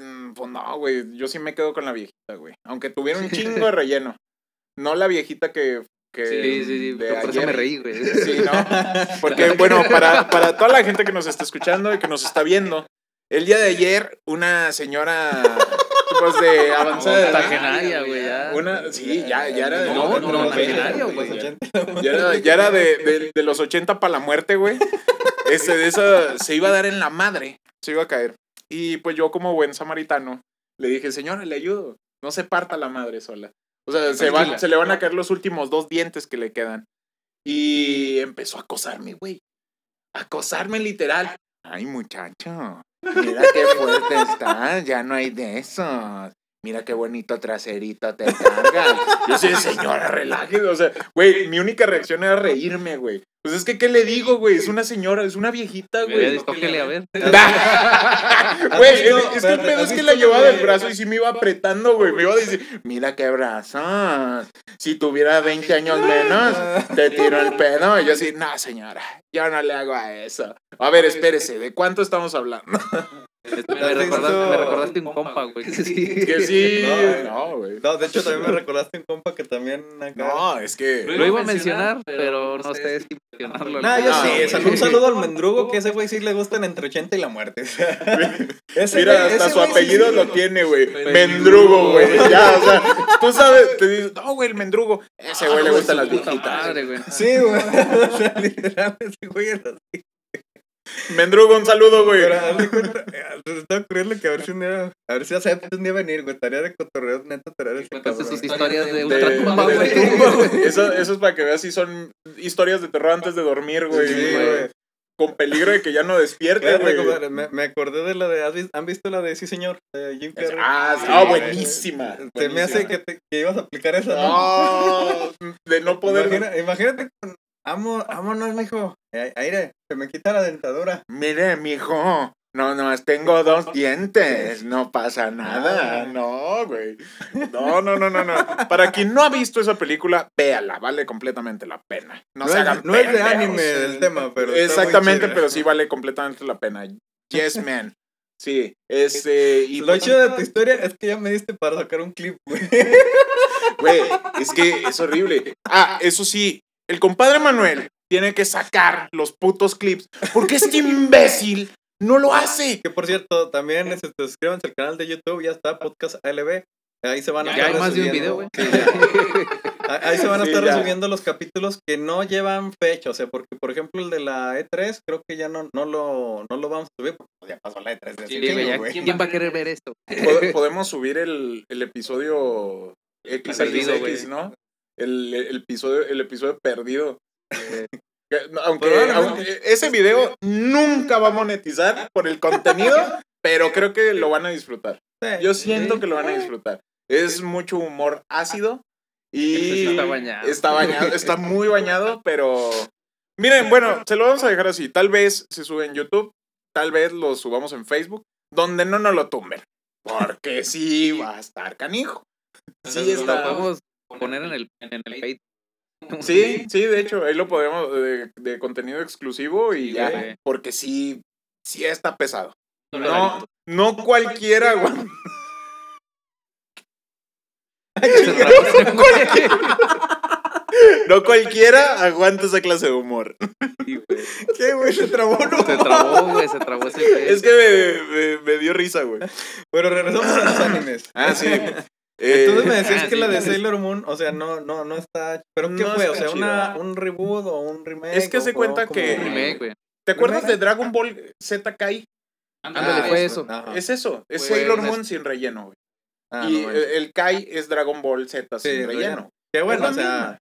mm, pues no, güey, yo sí me quedo con la viejita, güey. Aunque tuviera un chingo de relleno. No la viejita que... que Sí, sí, sí, de por eso ayer. me reí, güey. Sí, ¿no? Porque, bueno, para, para toda la gente que nos está escuchando y que nos está viendo, el día de ayer, una señora pues, de avanzada Octogenaria, güey, ya. una, sí, ya, ya era de, No, no, octogenario, güey. ya era, ya era de, de- de los 80 para la muerte, güey. Este, de esa, se iba a dar en la madre, se iba a caer. Y pues yo como buen samaritano, le dije, señora, le ayudo, no se parta la madre sola. O sea, se, van, se le van a caer los últimos dos dientes que le quedan. Y empezó a acosarme, güey. Acosarme literal. Ay, muchacho, mira qué fuerte estás, ya no hay de esos. Mira qué bonito traserito te carga. Yo soy señora, relájese. O sea, güey, mi única reacción era reírme, güey. Pues es que, ¿qué le digo, güey? Es una señora, es una viejita, güey. dicho que le a ver. Güey, es, que el pedo ¿has es que la llevaba del brazo y sí me iba apretando, güey. Me iba a decir, mira qué brazos. Si tuviera 20 años menos, te tiro el pedo. Y yo así, no, señora, yo no le hago a eso. A ver, espérese, ¿de cuánto estamos hablando? Me recordaste, me recordaste un compa, güey. que sí. Que sí, No, no, güey. No, de hecho también me recordaste un compa que también acá. No, es que. Lo iba a mencionar, pero no sé si mencionarlo. Nah, yo No, sí, un saludo al mendrugo, que ese güey sí le gustan entre 80 y la muerte. Ese Mira, hasta ese su apellido lo tiene, güey. Mendrugo, güey. Ya, o sea, tú sabes, te dices, no, güey, el mendrugo. Ese güey le gustan las viejitas. Sí, güey. O sea, literal, ese güey es así. Mendrugo, un saludo, güey. Pero haz de cuenta, eh, está ocurriendo que a ver si un día, a ver si acepta un día venir, güey. Tarea de cotorreo, neta, traer ese Cuéntase sus historias de De- ultratumba, de- güey. de- Eso, eso es para que veas si son historias de terror antes de dormir, güey. Sí, güey. Con peligro de que ya no despierte, güey. compadre, me, me acordé de la de. ¿has vis- ¿Han visto la de Sí, señor? De Jim Carrey. Ah, sí, ah, buenísima. Se me hace que, te- que ibas a aplicar esa, ¿no? No, de no poder. Imagina- imagínate, con, amo, vámonos, mijo. Eh, Aire, se me quita la dentadura. Mire, mijo. No, no, tengo dos dientes. No pasa nada. No, güey. No, no, no, no, no. Para quien no ha visto esa película, véala. Vale completamente la pena. No, No se es- hagan no es de anime del tema, pero Exactamente, pero sí vale completamente la pena. Yes, man. Sí, este. Y Lo pues, chido de tu historia es que ya me diste para sacar un clip, güey. Güey, es que es horrible. Ah, eso sí, el compadre Manuel tiene que sacar los putos clips porque este imbécil no lo hace. Que por cierto, también este, suscríbanse al canal de YouTube, ya está, Podcast ALB. Ahí se van a Ya hay estar más de un subiendo. video, güey. Ah, Ahí se van a Sí, estar resumiendo los capítulos que no llevan fecha, o sea, porque por ejemplo el de la E3 creo que ya no, no, lo, no lo vamos a subir porque pues, ya pasó la E3 de Sí, ya. ¿Quién va a querer ver esto? Pod- Podemos subir el, el episodio XXX, güey. ¿no? El, el episodio, el episodio perdido. No, Aunque, ese video nunca va a monetizar por el contenido, pero creo que lo van a disfrutar. Yo siento que lo van a disfrutar. Es mucho humor ácido y está bañado. está bañado, está muy bañado, pero miren, bueno, se lo vamos a dejar así. Tal vez se sube en YouTube, tal vez lo subamos en Facebook, donde no nos lo tumben, porque sí va a estar canijo. Sí Lo está. podemos poner en el, en el Patreon. Sí, sí, de hecho, ahí lo podemos de, de contenido exclusivo y Sí, ya, güey. porque sí, sí está pesado. No, No, cualquiera, güey. No cualquiera aguanta esa clase de humor. Sí, güey. ¿Qué, güey? Se trabó, no. Se trabó, güey, se trabó ese. Es que me, me- me dio risa, güey. Pero regresamos a los animes. Ah, sí. Eh, Entonces me decías ah, que la de. Sailor Moon, o sea, no, no, no está. ¿Pero qué No fue? O sea, una, un reboot o un remake. Es que se cuenta que- Un remake, güey. ¿Te acuerdas ¿Remake? de Dragon Ball Z Kai? Ándale, Ah, fue eso. Ajá. Es eso, es Fue Sailor Moon sin relleno, güey. Ah, y no el, Kai es Dragon Ball Z Sí, sin relleno. relleno. Qué bueno, o sea, misma.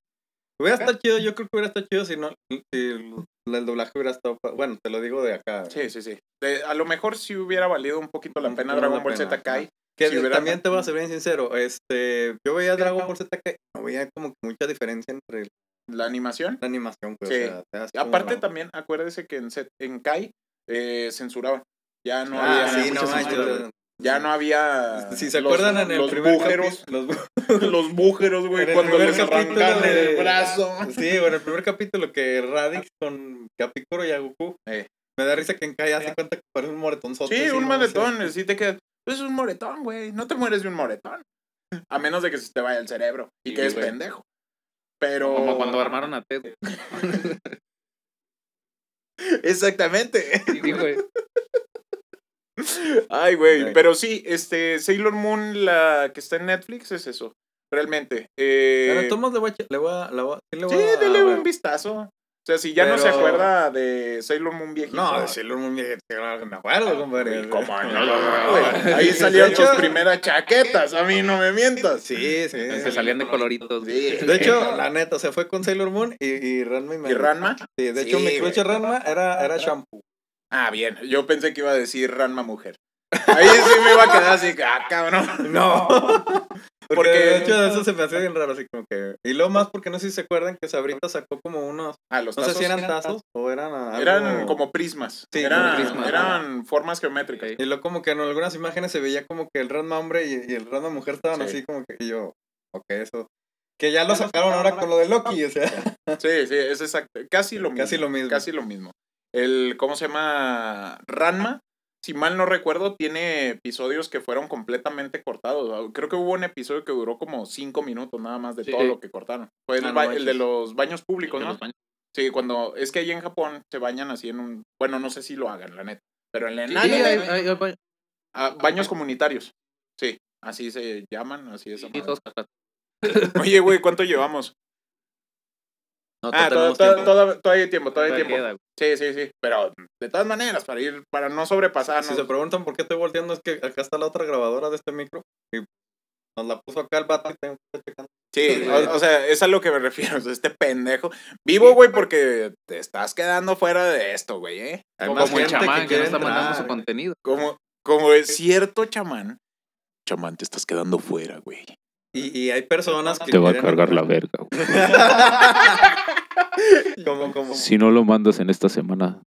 hubiera estado chido, yo creo que hubiera estado chido si no, si el, el doblaje hubiera estado, bueno, te lo digo de acá. Sí, sí, sí. De- a lo mejor sí hubiera valido un poquito la pena Dragon la Ball pena, Z Kai. Que también te voy a ser bien sincero, este, yo veía Dragon Ball Z que no veía como que mucha diferencia entre La animación. la animación, pues, Sí. o sea, como Aparte también, acuérdese que en, Z- en Kai eh, censuraban. Ya no Ah, había sí, no manches. Ya no había. Si se los- acuerdan en el los primer bújeros. los los bújeros, güey, el cuando les capítulo arrancan de- el brazo. Sí, bueno, el primer capítulo que Radix con a Piccolo y a Goku. Eh. Me da risa que en Kai hace cuenta que parece un moretonzote. Sí, un ¿no? moretón, Sí. sí te quedas. Es un moretón, güey. No te mueres de un moretón. A menos de que se te vaya el cerebro y Sí, que es güey. pendejo. Pero. Como cuando armaron a Ted. Exactamente. Sí, güey. Ay, güey. Pero sí, este, Sailor Moon, la que está en Netflix, es eso. Realmente. Eh, Pero Tomás le voy a, le voy a, le voy a- sí le sí, voy a dele ver. un vistazo. O sea, si ya no se acuerda de Sailor Moon viejito. No, de Sailor Moon, claro que me acuerdo, compadre. Güey, ¿Cómo no? No, güey? Ahí tus hecho- primeras chaquetas. A mí no me mientas. Sí, sí. Que salían de coloritos. Sí. De hecho, la neta, se fue con Sailor Moon y, y Ranma y me... ¿Y Ranma? Sí, de hecho, Sí, mi crush. Ranma era, era shampoo. Ah, bien. Yo pensé que iba a decir Ranma mujer. Ahí sí me iba a quedar así, ah, cabrón. No. Porque, Porque- de hecho eso se me hace bien raro, así como que... Y lo más porque no sé si se acuerdan que Sabrita sacó como unos... Ah, los No sé si eran tazos o eran algo- eran como prismas. Sí, eran, como prismas, eran formas geométricas. Y luego como que en algunas imágenes se veía como que el Ranma hombre y, y el Ranma mujer estaban Sí. así como que... Y yo, ok, eso... Que ya lo sacaron ahora con lo de Loki, o sea... Sí, sí, es exacto. Casi lo mismo. Casi lo mismo. Casi lo mismo. El, ¿cómo se llama? Ranma, si mal no recuerdo, tiene episodios que fueron completamente cortados. Creo que hubo un episodio que duró como cinco minutos nada más de Sí. todo lo que cortaron. Fue el, Ah, no el de los baños públicos, ¿no? baños. Sí, cuando es que ahí en Japón se bañan así en un... Bueno, no sé si lo hagan, la neta. Pero en el Sí, anime, hay- hay- hay- ah, baños comunitarios. Sí, así se llaman, así es. Oye, güey, ¿cuánto llevamos? No, Ah, tenemos to- to- tiempo. toda- todavía hay tiempo, todavía hay tiempo. Sí, sí, sí. Pero de todas maneras, para ir, para no sobrepasarnos. Si se preguntan por qué estoy volteando, es que acá está la otra grabadora de este micro. Y nos la puso acá el vato y tengo que estar checando. Sí, o, o sea, es a lo que me refiero. Este pendejo. Vivo, güey, porque te estás quedando fuera de esto, güey, ¿eh? Hay Como más el gente chamán que, no quiere está mandando su contenido. Como, como es cierto chamán. Chamán, te estás quedando fuera, güey. Y, y hay personas que Te va a cargar la verga, güey. como, como, Si no lo mandas en esta semana,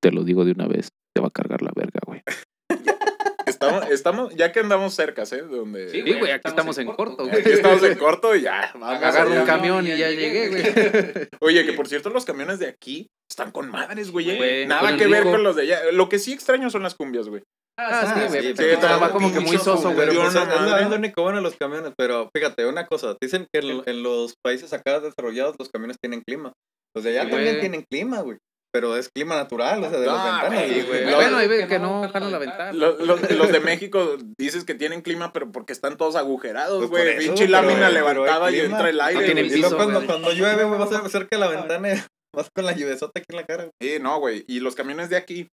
te lo digo de una vez, te va a cargar la verga, güey. Estamos, estamos, ya que andamos cerca, ¿eh? De donde. Sí, güey, aquí estamos en corto, güey. Aquí estamos en corto y ya. Vamos Agarro un camión y ya llegué, güey. Oye, que por cierto, los camiones de aquí están con madres, güey. ¿eh? Güey, Nada que ver con los de allá. Lo que sí extraño son las cumbias, güey. Ah, sí, güey. sí, pero va como que muy soso, güey. Pero pues, es, lo- único bueno de los camiones. Pero fíjate, una cosa. Dicen que en, los países acá desarrollados los camiones tienen clima. Los de allá también tienen clima, güey. pero es clima natural, o sea, de las Ah, ventanas. güey, güey. güey. Bueno, hay veces que no jalan la ventana. Los, los- los de México dices que tienen clima, pero porque están todos agujerados, Pues güey. Pinche lámina levantada y clima. entra el aire. No tienen güey. Y luego cuando, llueve, güey, vas a cerca de la ventana y vas con la lluvesota aquí en la cara. güey. Sí, no, güey. Y los camiones de aquí,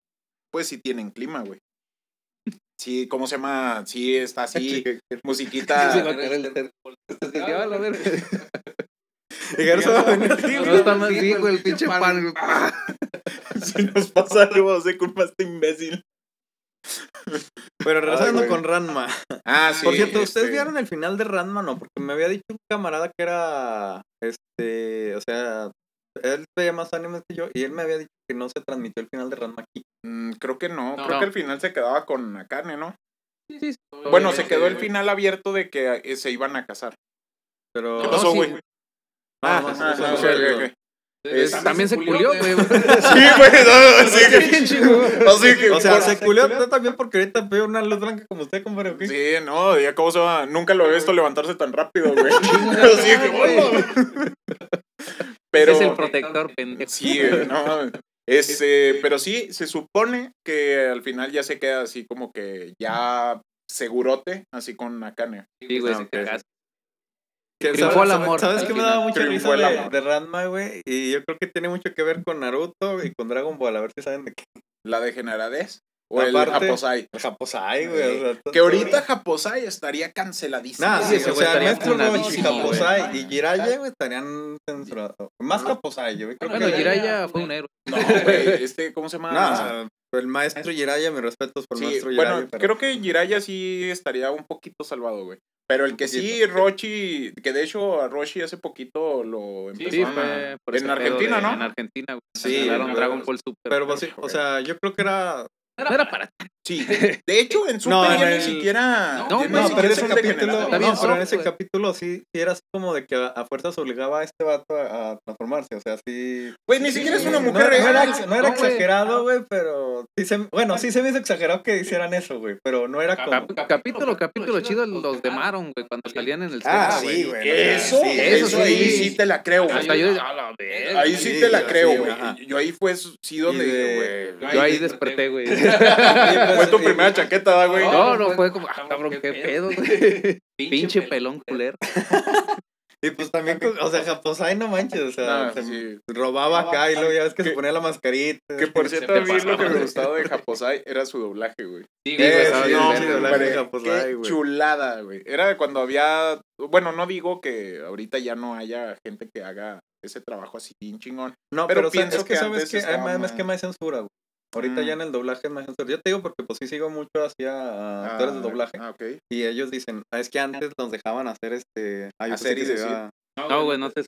pues sí tienen clima, güey. Sí, ¿cómo se llama? Sí, está así, musiquita. Sí, va a caer el ter- Ya, la verga. Y Gerson va a venir así, No está más rico el pinche pan. Si nos pasa algo, se culpa a este imbécil. Pero regresando con Ranma. Ah, sí. Por cierto, ¿ustedes este, vieron el final de Ranma? No, porque me había dicho un camarada que era, este, o sea, él veía más animes que yo y él me había dicho que no se transmitió el final de Ranma aquí. mm, creo que no. No. Creo que al final se quedaba con Akane, ¿no? Sí, sí, sí. Bueno, se quedó el final abierto de que eh, se iban a casar. Pero... ¿Qué pasó, güey? Ah, ah, ah. Es- También se culió, güey. Sí, güey, no, así que. Así que. O sea, se culió también porque ahorita veo una luz blanca como usted, compadre, ¿ok? Sí, no, ya cómo se va. Nunca lo he visto levantarse tan rápido, güey. Así que, bueno. Pero. Es el protector, pendejo. Sí, no. Este, pero sí, se supone que al final ya se queda así como que ya segurote, así con Akane. Sí, güey, se. Que Triunfó ¿sabes- el amor ¿Sabes qué me daba mucha risa el de, de Ranma, güey? Y yo creo que tiene mucho que ver con Naruto y con Dragon Ball. A ver si saben de qué. La degeneradez. O el Aparte- Japosai. El Japosai, güey. o sea, Que ahorita Japosai estaría canceladísimo. Nah, Sí, sí, o sea, estaría Maestro Roshi, funadísimo, güey. Japosai y Jiraiya, güey, estarían censurados. Más Japosai, yo creo Bueno, que... Jiraiya fue un héroe. No, güey, este, ¿cómo se llama? El maestro Jiraiya, mis respetos por el Sí, maestro Jiraiya. bueno, pero- creo que Jiraiya sí estaría un poquito salvado, güey. Pero el que sí, Rochi, que de hecho a Roshi hace poquito lo Sí, empezaron a- en Argentina, de- ¿no? En Argentina, güey. Sí, Dragon Ball Super. Pero, pues, sí, o sea, yo creo que era... no era para Sí, de hecho en Super No, ya en ni siquiera... No, pero siquiera capítulo, no, en ese capítulo sí, sí era así como de que a, a fuerzas obligaba a este vato a, a transformarse, o sea, sí... Güey, ni siquiera es una no, mujer era- no era, real. no era exagerado, güey, pero... Sí se, bueno, sí se me hizo exagerado que hicieran eso, güey, pero no era como... Cap- capítulo, capítulo chido los de Maron, güey, cuando salían en el Ah, centro, sí, güey. Eso, eso, eso ahí sí. te la creo, güey. Ahí sí te la creo, güey. Yo ahí fue sí donde. Yo ahí desperté, güey. Fue tu primera chaqueta, ¿verdad, güey. No, no, fue como, ah, cabrón, qué pedo, güey. Pinche pelón culero. Y pues también, o sea, Japosai no manches, o sea, se sí. robaba acá y luego ya ves que se ponía la mascarita. Que por cierto, a mí lo que me gustaba de Japosai era su doblaje, güey. Sí, Eh, güey, estaba sí, no, sí, güey. de Japosai, chulada, güey. Era cuando había, bueno, no digo que ahorita ya no haya gente que haga ese trabajo así bien chingón. No, Pero pero, pienso es que, que sabes que hay más, más- que más censura, güey. Ahorita Mm. ya en el doblaje es más censura. Yo te digo porque pues sí sigo mucho hacia actores de doblaje Ah, ok. y ellos dicen, ah, es que antes nos dejaban hacer este... Ah, Hacer y decir. iba- No, güey, no te...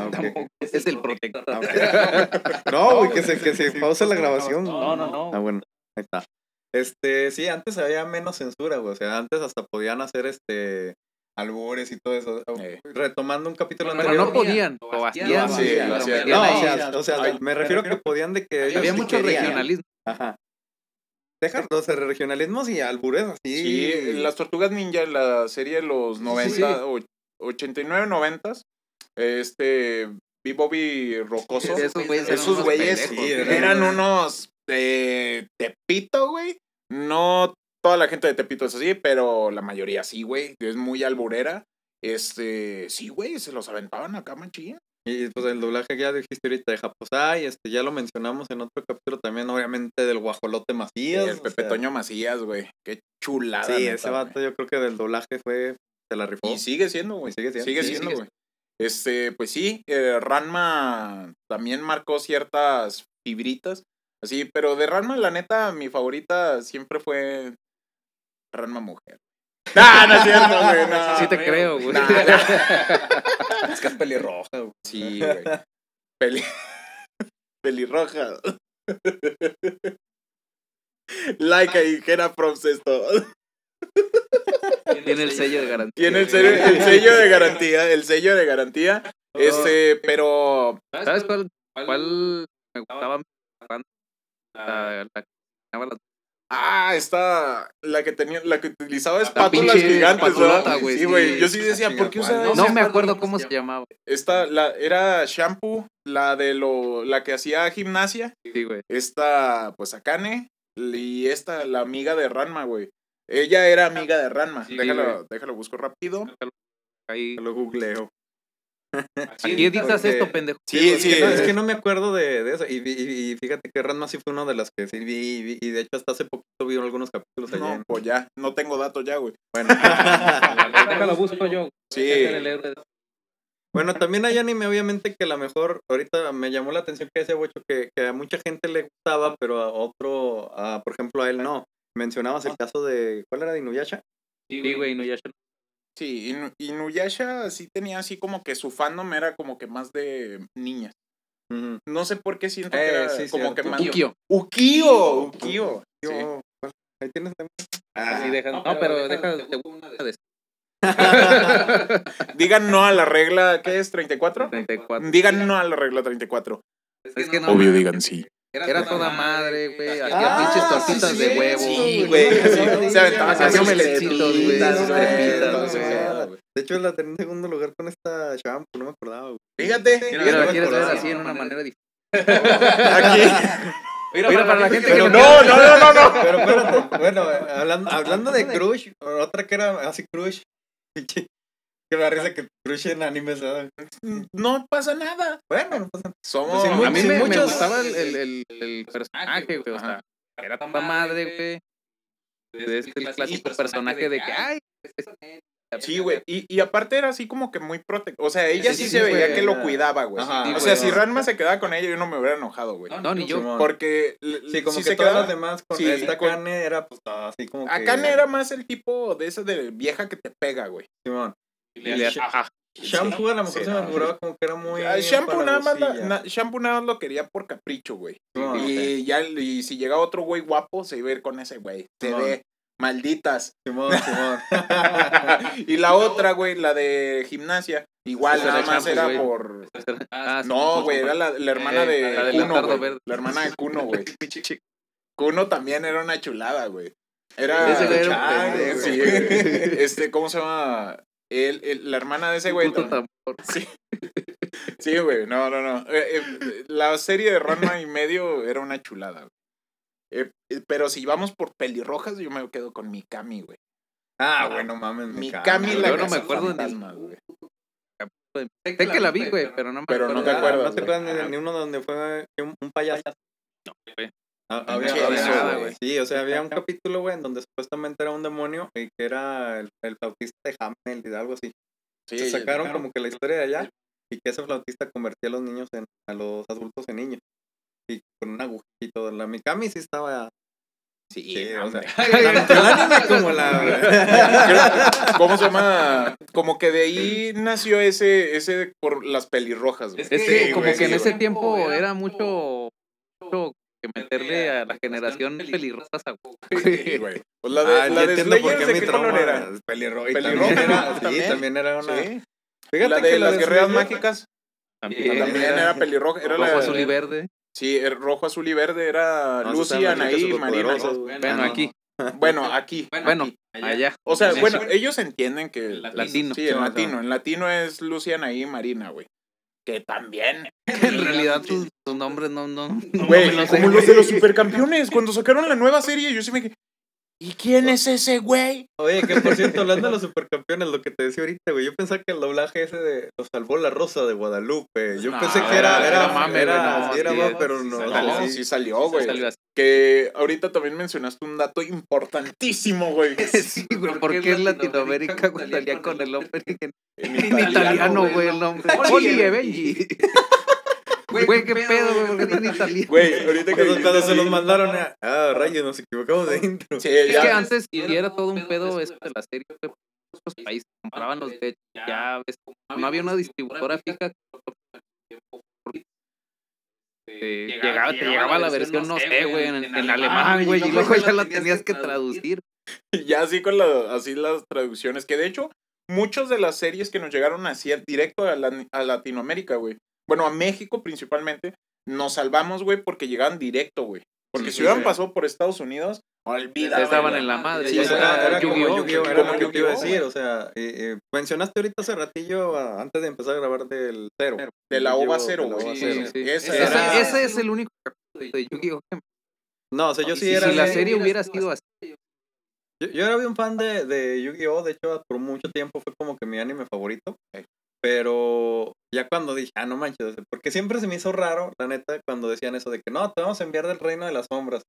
ah, ok. Tampoco. Es el protector. Ah. No, güey, que se, que se pausa la grabación. No, no, no. Ah, bueno, ahí está. Este, sí, antes había menos censura, güey. O sea, antes hasta podían hacer este albures y todo eso. Eh. Retomando un capítulo Pero anterior. no podían, lo hacían. Sí, lo hacían. No, o sea, o sea, Ay, me refiero que podían de que Había sí mucho querían. regionalismo. Ajá. Dejar, sea, regionalismos y albures así. Sí, las Tortugas Ninja, la serie de los 90, o 89, 90, este. Bobby Rocoso, Esos güeyes eran esos unos güeyes sí, eran unos de Tepito, güey. No toda la gente de Tepito es así, pero la mayoría sí, güey. Es muy alburera. Este, sí, güey, se los aventaban acá machín. Y pues el doblaje ya dijiste ahorita de Japosai, este, ya lo mencionamos en otro capítulo también, obviamente, del guajolote Macías. El o Pepe sea, Toño Macías, güey. Qué chulada. Sí, neta, ese vato yo creo que del doblaje fue, se la rifó. Y sigue siendo, güey. Sigue siendo. Sigue Sí, siendo, güey. Este, pues sí, eh, Ranma también marcó ciertas fibritas. Así, pero de Ranma, la neta, mi favorita siempre fue Ranma Mujer. No, no es cierto, güey. No. Sí te creo, güey. Nah, nah. Es que es pelirroja, güey. Sí, güey. Peli... Pelirroja. Laika y Jera Props esto. Tiene el sello de garantía. Tiene el sello, el sello de garantía, el sello de garantía. Este, pero ¿Sabes cuál, cuál me gustaba? La, la, las- Ah, esta, la que tenía, la que utilizaba espátulas pinche gigantes, güey, Sí, güey. sí. Yo sí decía, ¿por qué usaba No esa? Me acuerdo cómo se llamaba. Esta, la, era shampoo, la de lo, la que hacía gimnasia. Sí, güey. Esta, pues Akane. Y esta, la amiga de Ranma, güey. Ella era amiga de Ranma. Sí, déjalo, güey. déjalo, busco rápido. Ahí. Lo googleo. Aquí editas porque- esto, pendejo. Sí, es sí. Que no, es que no me acuerdo de, de eso. Y, vi- y, y fíjate que Ranma sí fue una de las que sí vi, y de hecho, hasta hace poquito vi algunos capítulos allá. No, en- pues ya, no tengo datos ya, güey. Bueno. Déjalo, busco yo. Sí. Déjale el héroe. Bueno, también hay anime, obviamente, que a lo mejor ahorita me llamó la atención que decía Bocho que, que a mucha gente le gustaba, pero a otro, a, por ejemplo, a él no. Mencionabas el caso de. ¿Cuál era de Inuyasha? Sí, güey, no, ya se- Sí, Inu- Inuyasha sí tenía así como que su fandom era como que más de niñas. No sé por qué siento Eh, que era sí, como que más... Ukio. Ukio, Ukio. Ahí tienes también. Así deja- No, pero deja de una de Digan no a la regla, ¿qué es? ¿34? 34. Digan no a la regla 34. Es que no. Obvio, digan sí. Era toda madre, güey. Hacía Ah, pinches tortitas sí, de huevo. Sí, güey. sí, Se aventaba Hacía sus omelecitos, güey. De hecho, la tenía en segundo lugar con esta shampoo, no me acordaba. güey. Fíjate. Mira, la quieres ver así en una manera diferente. Aquí. Mira, para la gente que Pero no. No, no, no, no, no. Pero espérate, bueno, eh, hablando, hablando de Crush, otra que era así Crush. Que me da risa que Crush en anime ¿sabes? No pasa nada. Bueno, no pasa Somos. Sí, muy- A mí sí, me, gustaba el, el, el, el personaje, güey. O sea, era toda madre, güey. De este el clásico personaje de que, ay, Sí, güey. Y, y aparte era así como que muy protector. O sea, ella sí, Sí, sí, se sí, veía güey, que lo cuidaba, güey. O sea, si Ranma se quedaba con ella, yo no me hubiera enojado, güey. no, ni yo. Porque. Sí, como sí que se todas quedaba- las demás con sí, esta con- Kane era pues así como que... Akane era más el tipo de esa de vieja que te pega, güey. Simón. Le hace- Ajá. Shampoo a lo mejor Sí, se me figuraba como que era muy... Ah, Shampoo nada, más la- empalagosilla. na- Shampoo nada más lo quería por capricho, güey. Y ya, y si llega otro güey guapo, se iba a ir con ese güey. Se ve. Malditas. Simón, Simón. y la otra, güey, la de gimnasia, igual nada era más era por. Ah, No, güey, era la, la hermana Eh, de la Kuno, verde. La hermana de Kuno, güey. Kuno también era una chulada, güey. Era. Ese era sí. Este, ¿cómo se llama? El, el- la hermana de ese güey. Sí. Sí, güey, no, no, no. Eh, eh, la serie de Ranma y medio era una chulada, güey. Eh, pero si vamos por pelirrojas, yo me quedo con Mikami, güey. Ah, bueno, mames. me Mikami, la Yo no me acuerdo fantasma, güey. Sé que la vi, güey, pero no me Pero no acuerdo. te Ah, acuerdas, No te acuerdas ni, ni uno donde fue un, payaso. güey. Ah, había, Sí, había- eso, nada, güey. güey. Sí, o sea, había un capítulo, güey, en donde supuestamente era un demonio y que era el, el flautista de Hamel y algo así. Sí, Se sacaron claro. como que la historia de allá y que ese flautista convertía a los niños en, a los adultos en niños. Y con una agujita y todo. La Mikami sí estaba. Sí, Sí, no, o sea, hombre. tanto el anime como la. ¿Cómo se llama? Como que de ahí nació ese, ese por las pelirrojas, güey. Es que Sí, como güey, que en ese güey. tiempo era mucho que meterle a la generación pelirrosa a Sí, güey. Pues la de, Ah, la de entiendo por Slayer, qué ¿de mi qué color trauma era? pelirroja. Y Pelirroja, también era, ¿no? sí, ¿También? también era una. Sí. Fíjate La que de las guerreras mágicas También, también era pelirroja. Era rojo, la, azul y verde. Sí, el rojo, azul y verde era No, Lucy, Anaí Marina. Bueno, aquí. Bueno, aquí. Bueno, aquí. allá. O sea, bueno, ellos entienden que... Latino. Sí, en latino. En latino es Lucy, Anaí y Marina, güey. Que también. En realidad tus, tus nombres no, no, no Güey, me los sé. como los de los supercampeones. Cuando sacaron la nueva serie, yo sí me quedé... ¿Y quién es ese güey? Oye, que por cierto, hablando de los supercampeones, lo que te decía ahorita, güey, yo pensaba que el doblaje ese de Lo salvó la rosa de Guadalupe. Yo No, pensé que era- era, era, era mame, era, no, sí, era sí, mame, pero sí no. salió. No, sí. sí salió, güey. Salió así. Que ahorita también mencionaste un dato importantísimo, güey. Sí, güey, porque en Latinoamérica güey, salía con el opening en, En en italiano, güey, el nombre. Oli Benji. Güey, qué pedo, güey, porque está en italiano. Güey, ahorita que Cuando, cuando se los mandaron, a, ah, rayos, nos equivocamos de intro. Sí, Es ya. que antes sí era todo un pedo eso de la serie, güey. Otros países compraban los derechos, ya ves, no había una distribuidora fija. Eh, llegaba, te llegaba la versión, no sé, güey, en, en alemán, güey, y luego ya la tenías que traducir. Ya así con la, así las traducciones, que de hecho, muchas de las series que nos llegaron así directo a, la- a Latinoamérica, güey. Bueno, a México principalmente, nos salvamos, güey, porque llegaban directo, güey. Porque Sí, si sí, hubieran sí. pasado por Estados Unidos, olvídalo. estaban en la madre. Sí, ya o sea, era como Yu-Gi-Oh! Yu-Gi-Oh! Era Como lo que te iba a decir. O sea, eh, eh, mencionaste ahorita hace ratillo, antes de empezar a grabar del cero. De la! OVA cero, güey. Ese, es el único capítulo de Yu-Gi-Oh! No, o sea, yo sí si, era. si la serie hubiera sido así. Yo, yo era bien fan de, de Yu-Gi-Oh! De hecho, por mucho tiempo fue como que mi anime favorito. Pero ya cuando dije, ah, no manches, porque siempre se me hizo raro, la neta, cuando decían eso de que no, te vamos a enviar del reino de las sombras.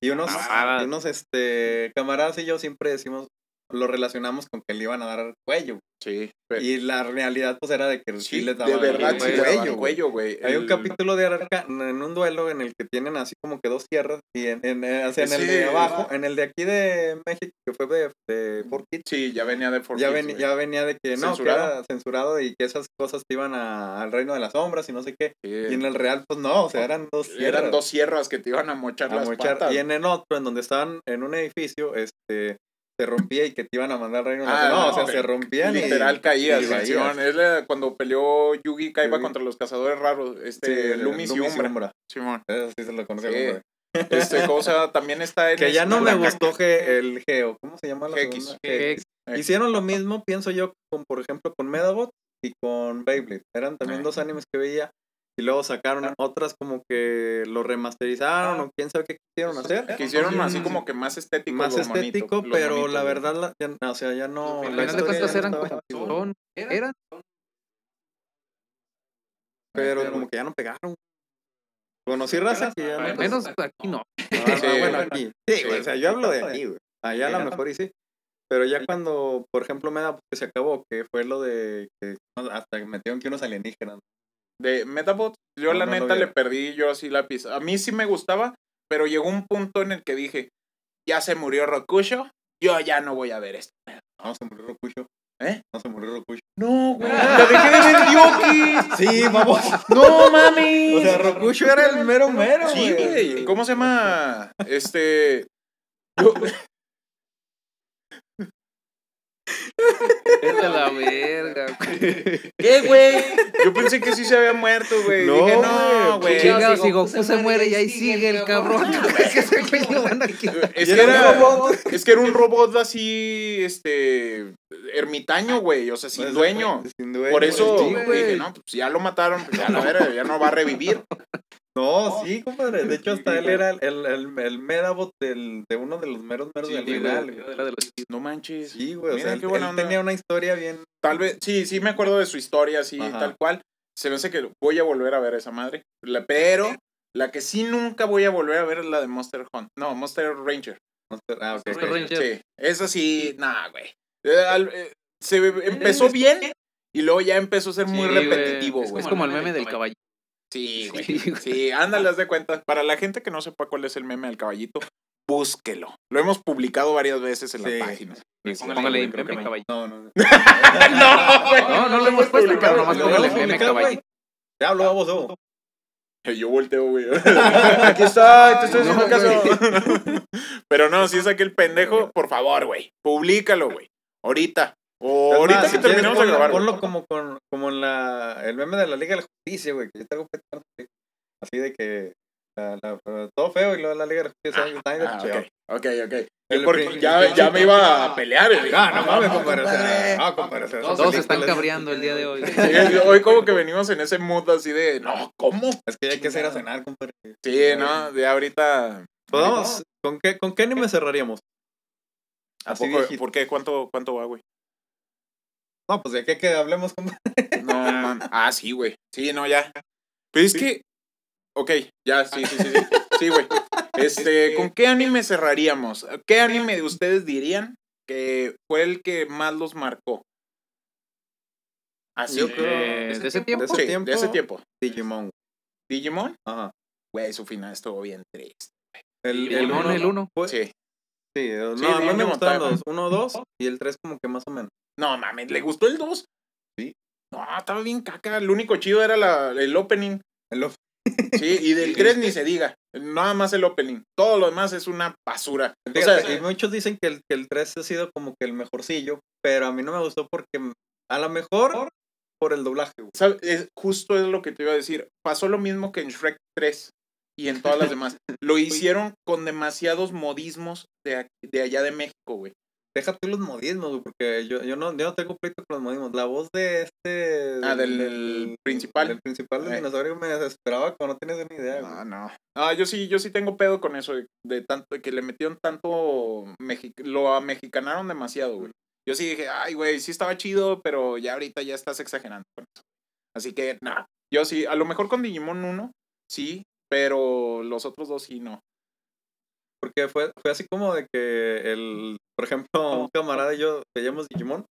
Y unos, y unos este, camaradas y yo siempre decimos, lo relacionamos con que le iban a dar cuello. Sí, pero- Y la realidad, pues, era de que sí, sí, les de daban verdad el sí cuello. daban güey. cuello, güey. Hay un capítulo de Arca en un duelo en el que tienen así como que dos tierras y en, en, eh, o sea, en el Sí. de abajo, en el de aquí de México, que fue de, de 4Kids, Sí, ya venía de 4 ya, ven- ya venía de que no, Censurado. que era censurado y que esas cosas te iban a- al reino de las sombras y no sé qué. Sí. Y en el real, pues no, o sea, eran dos tierras. Eran dos sierras que te iban a mochar a las mochar. patas. Y en el otro, en donde estaban en un edificio, este se rompía y que te iban a mandar al reino Ah. No, no, o sea, se rompían y- Literal caías, y caías. Simón. Es la- cuando peleó Yugi Kaiba Yugi. contra los cazadores raros, Sí, este, Lumis y Umbra. Simón. Eso sí se lo conocía. Sí. como- Este, ¿cómo se llama? También está en Que ya no me gustó Ge- el Geo. ¿Cómo se llama la X. segunda? X. Hicieron lo mismo, pienso yo, con por ejemplo con Medabot y con Beyblade. Eran también Eh. dos animes que veía. Y luego sacaron otras como que lo remasterizaron o quién sabe qué quisieron hacer. Que hicieron así como que más estético. Más lo estético, pero la verdad, la- ya- o sea, ya no. Al la final de cuentas eran no eran Pero como que ya no pegaron. Conocí raza que ya no. al menos aquí no. Ah, Sí. bueno, aquí. Sí, güey, o sea, yo hablo de aquí, güey. Allá a lo mejor y sí. Pero ya cuando, por ejemplo, me da que se acabó, que fue lo de que hasta que metieron que unos alienígenas. De Metabot, yo No, la no neta le perdí yo así la pista. A mí sí me gustaba, pero llegó un punto en el que dije, ya se murió Rokusho, yo ya no voy a ver esto. No, se murió Rokusho. ¿Eh? No se murió Rokusho. No, güey. La dejé de ver Yoki. Sí, vamos. No mames. O sea, Rokusho era el mero mero, Sí, güey. ¿Cómo se llama? Este. yo- Vete a la verga, güey. ¿Qué, güey? Yo pensé que sí se había muerto, güey. No, Dije, no, güey. güey. Chingados, si Goku se muere y ahí sigue el cabrón. Es que ese güey lo van a quitar. Es Y que, era un era, robot. es que era un robot así, este, ermitaño, güey, o sea, sin Pues, dueño. Sin dueño. Por eso sí, dije, no, pues ya lo mataron, pues ya la verga, ya no va a revivir. No, sí, compadre. De hecho, hasta Sí, él era el, el, el, el Medabot del, de uno de los meros meros Sí, del final. de los No manches. Sí, güey. O Mira sea, él, él tenía una historia bien. Tal vez, sí, sí me acuerdo de su historia, así, Ajá. tal cual. Se me hace que voy a volver a ver esa madre. La- pero la que sí nunca voy a volver a ver es la de Monster Hunt. No, Monster Ranger. Ah. Monster ok. Ranger. Sí, esa sí, nah, güey. Eh, eh, se empezó bien y luego ya empezó a ser muy Sí, güey. repetitivo, Es como el meme del caballito. Sí, güey. Sí, güey. Sí, ándale, haz de cuenta. Para la gente que no sepa cuál es el meme del caballito, búsquelo. Lo hemos publicado varias veces en Sí. la página. Póngale meme no. caballito. No, no. no, güey. No, no lo hemos puesto, publicado. nomás póngale a meme caballito. Ya hablo, vamos, vamos. Yo volteo, güey. Aquí está, te estoy No, haciendo caso. Pero no, si es aquel pendejo, por favor, güey. Públicalo, güey. Ahorita. O Es ahorita más, que si quieres, terminemos de grabar. Ponlo como, con, como en la, el meme de la Liga de la Justicia, güey. Que yo tengo que Así de que. La, la- todo feo y luego la Liga de la Justicia. está de Ah, feo. ok, ok. El Porque ya, ya me iba a pelear. güey. Ah, no mames, compadre. o sea, No, compadre. Todos se están cabreando el día de hoy. Sí, hoy como que venimos en ese mood así de, no, ¿cómo? Es que ya hay que ir a cenar, compadre. Sí, no, de ahorita. Pues vamos, ¿con qué, ¿con qué anime cerraríamos? ¿A Así poco? ¿Por qué? ¿Cuánto, cuánto va, güey? No, pues de qué que hablemos, compadre. No, man. Ah, sí, güey. Sí, no, ya. Pero es que. Ok, ya, sí, sí, sí. Sí, sí, güey. Este, ¿con qué anime cerraríamos? ¿Qué anime de ustedes dirían que fue el que más los marcó? Así. Yo creo- Eh, ¿De ese tiempo? ese Sí, tiempo- de ese tiempo. Digimon. ¿Digimon? Ajá. Güey, su final estuvo bien triste. El, Digimon, uno- el uno. pues, Sí. Sí, no, Sí, mí me gustaron los 1, 2 y el 3 como que más o menos. No, mames, ¿le gustó el 2? Sí. No, estaba bien caca. Lo único chido era la, el opening. El Sí, y del 3 ni se diga. Nada más el opening. Todo lo demás es una basura. O sea, y muchos dicen que el, que el 3 ha sido como que el mejorcillo, pero a mí no me gustó porque a lo mejor por el doblaje. Es- justo es lo que te iba a decir. Pasó lo mismo que en Shrek 3. y en todas las demás. Lo hicieron con demasiados modismos de, de allá de México, güey. Deja tú los modismos, güey, porque yo, yo, no, yo no tengo pleito con los modismos. La voz de este... Ah, del principal. Del principal del Eh. dinosaurio me desesperaba cuando no tienes ni idea, güey. No, no. Ah, yo sí, yo sí tengo pedo con eso, de, de tanto, de que le metieron tanto, mexi- lo amexicanaron demasiado, güey. Yo sí dije, ay, güey, sí estaba chido, pero ya ahorita ya estás exagerando con eso. Así que, no. Yo sí, a lo mejor con Digimon 1, sí, pero los otros dos sí, no. Porque fue, fue así como de que el, por ejemplo, un camarada y yo veíamos Digimon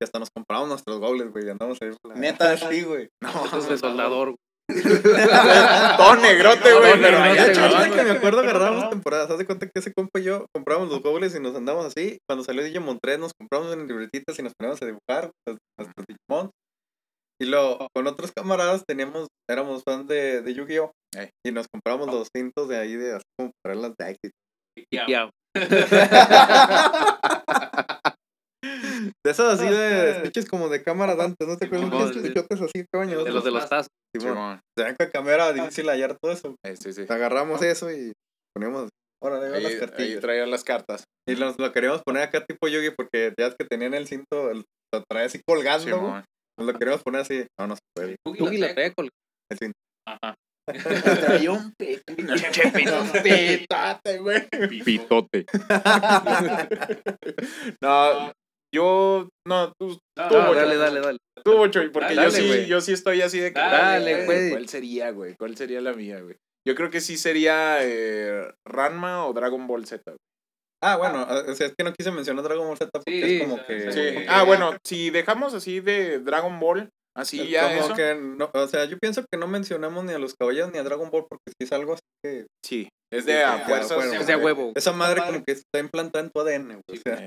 y hasta nos compramos nuestros gobles, güey, y andamos ahí. por la- ¿Neta? Sí, güey. Eso es de soldador. Todo negrote, güey, Todo pero negrote, allá güey. chaval, Ahorita que me acuerdo agarramos temporadas. Haz de cuenta que ese compa y yo compramos los gobles y nos andamos así. Cuando salió Digimon 3 nos compramos en libretitas y nos poníamos a dibujar los- nuestros Digimon. Y luego con otros camaradas teníamos, éramos fans de, de Yu-Gi-Oh! Y nos compramos los cintos de ahí de así como para las decks Ya. De esos así de sketches como de cámara de antes, ¿no te acuerdas? Unos sí. sketches así, coño. De los de los tazos. Simón. Simón. Se ven con cámara difícil hallar todo eso. Eh, sí, sí. Agarramos eso y ponemos, órale, ahí las ahí cartillas. traía las cartas. Y nos lo queríamos poner acá tipo Yugi porque ya es que tenían el cinto, el- lo traía así colgando. Simón. Nos lo queríamos poner así. No, no se puede. Yugi la traía. El cinto. Ajá. Traía un pinche pitote, güey. Pitote. No, yo, no, tú, Ah, tú, Bocho. dale, dale, dale. Tú, Bocho, porque Dale, yo sí, yo sí estoy así de que. Dale, güey. ¿Cuál sería, güey? ¿Cuál sería la mía, güey? Yo creo que sí sería eh, Ranma o Dragon Ball Z. güey. Ah, bueno, o sea, es que no quise mencionar Dragon Ball Z porque Sí, es como que. Sí. Ah, bueno, si dejamos así de Dragon Ball, así ya como eso. que no, o sea, yo pienso que no mencionamos ni a los caballeros ni a Dragon Ball porque sí es algo así que Sí, es Sí, de a ya, fuerzas. bueno, Es de a huevo. esa madre como que está implantada en tu ADN, güey. O sea,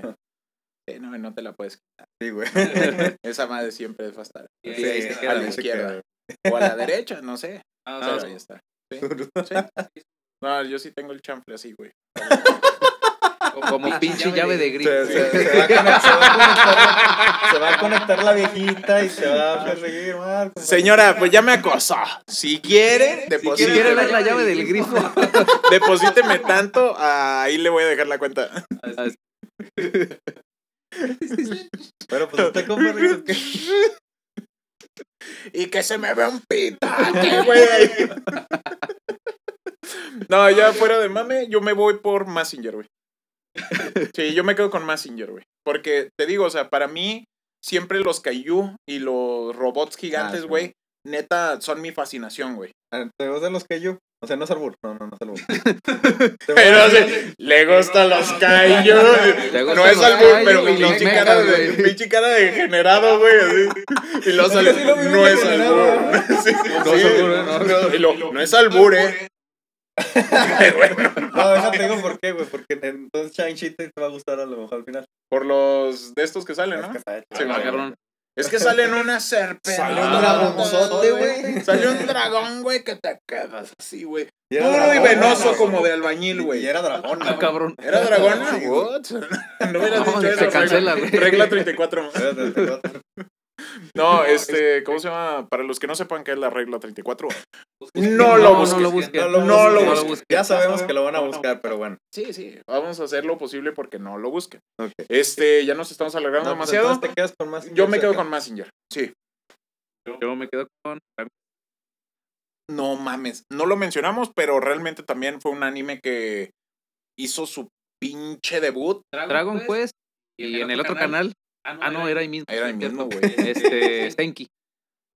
Eh, sí, no, no te la puedes sí, güey. quitar. Esa madre siempre a estar. Sí, Sí, ahí se a la ahí se izquierda. O a la derecha, no sé. Ah, o sea, ahí está. Sí, sí. No, yo sí tengo el chanfle así, güey. como pinche llave de grito. se- se va a conectar, se, va a conectar, se va a conectar la viejita y se va a perseguir, Marco. Señora, pues ya me acosó. Si quiere, Si deposíteme. quiere ver la llave del grifo. Deposíteme tanto, ahí le voy a dejar la cuenta. Pero pues rico que. Y que se me vea un pitate, güey. No, ya fuera de mame, yo me voy por Massinger, güey. Sí, yo me quedo con Massinger, güey. Porque te digo, o sea, para mí, siempre los Kaiju y los robots gigantes, sí. güey, neta, son mi fascinación, güey. ¿Te gustan los yo? O sea, no es albur. No, no, no es albur. Pero sí, le gustan los Kaiju. No es los albur, kaiju pero los pinche cara, de, güey. pinche cara de degenerado, güey. Y luego sale, sí lo vi no es albur. Sí, No es albur, ¿eh? No. no, y no es. No, digo por qué, güey. Porque entonces Shang-Chi te va a gustar a lo mejor al final. Por los de estos que salen, Es ¿no? que está hecho. Sí, Ah, cabrón. Es que salen una serpiente. Salió un dragonzote, güey. Salió un dragón, güey, que te quedas así, güey. Y Duro y dragón, venoso güey. como de albañil, güey. Y era dragón. Ah, cabrón. ¿Era dragón? Sí? No hubieras No, dicho se eso. cancela, regla, güey. regla 34. Era de 34. No, este, ¿cómo se llama? Para los que no sepan qué es la regla 34. No, No lo no busques. lo busques. No lo No lo busques. busques. Ya sabemos que lo van a buscar, pero bueno. Sí, sí, vamos a hacer lo posible porque no lo busquen. Ok. Este, ya nos estamos alargando No, pues demasiado. te quedas con más. Yo me quedo con Massinger. Sí. Yo me quedo con No mames, no lo mencionamos, pero realmente también fue un anime que hizo su pinche debut. Dragon Quest y en el otro canal. Ah, no, era ahí mismo. Era ahí sí, mismo, güey. Este, Senki.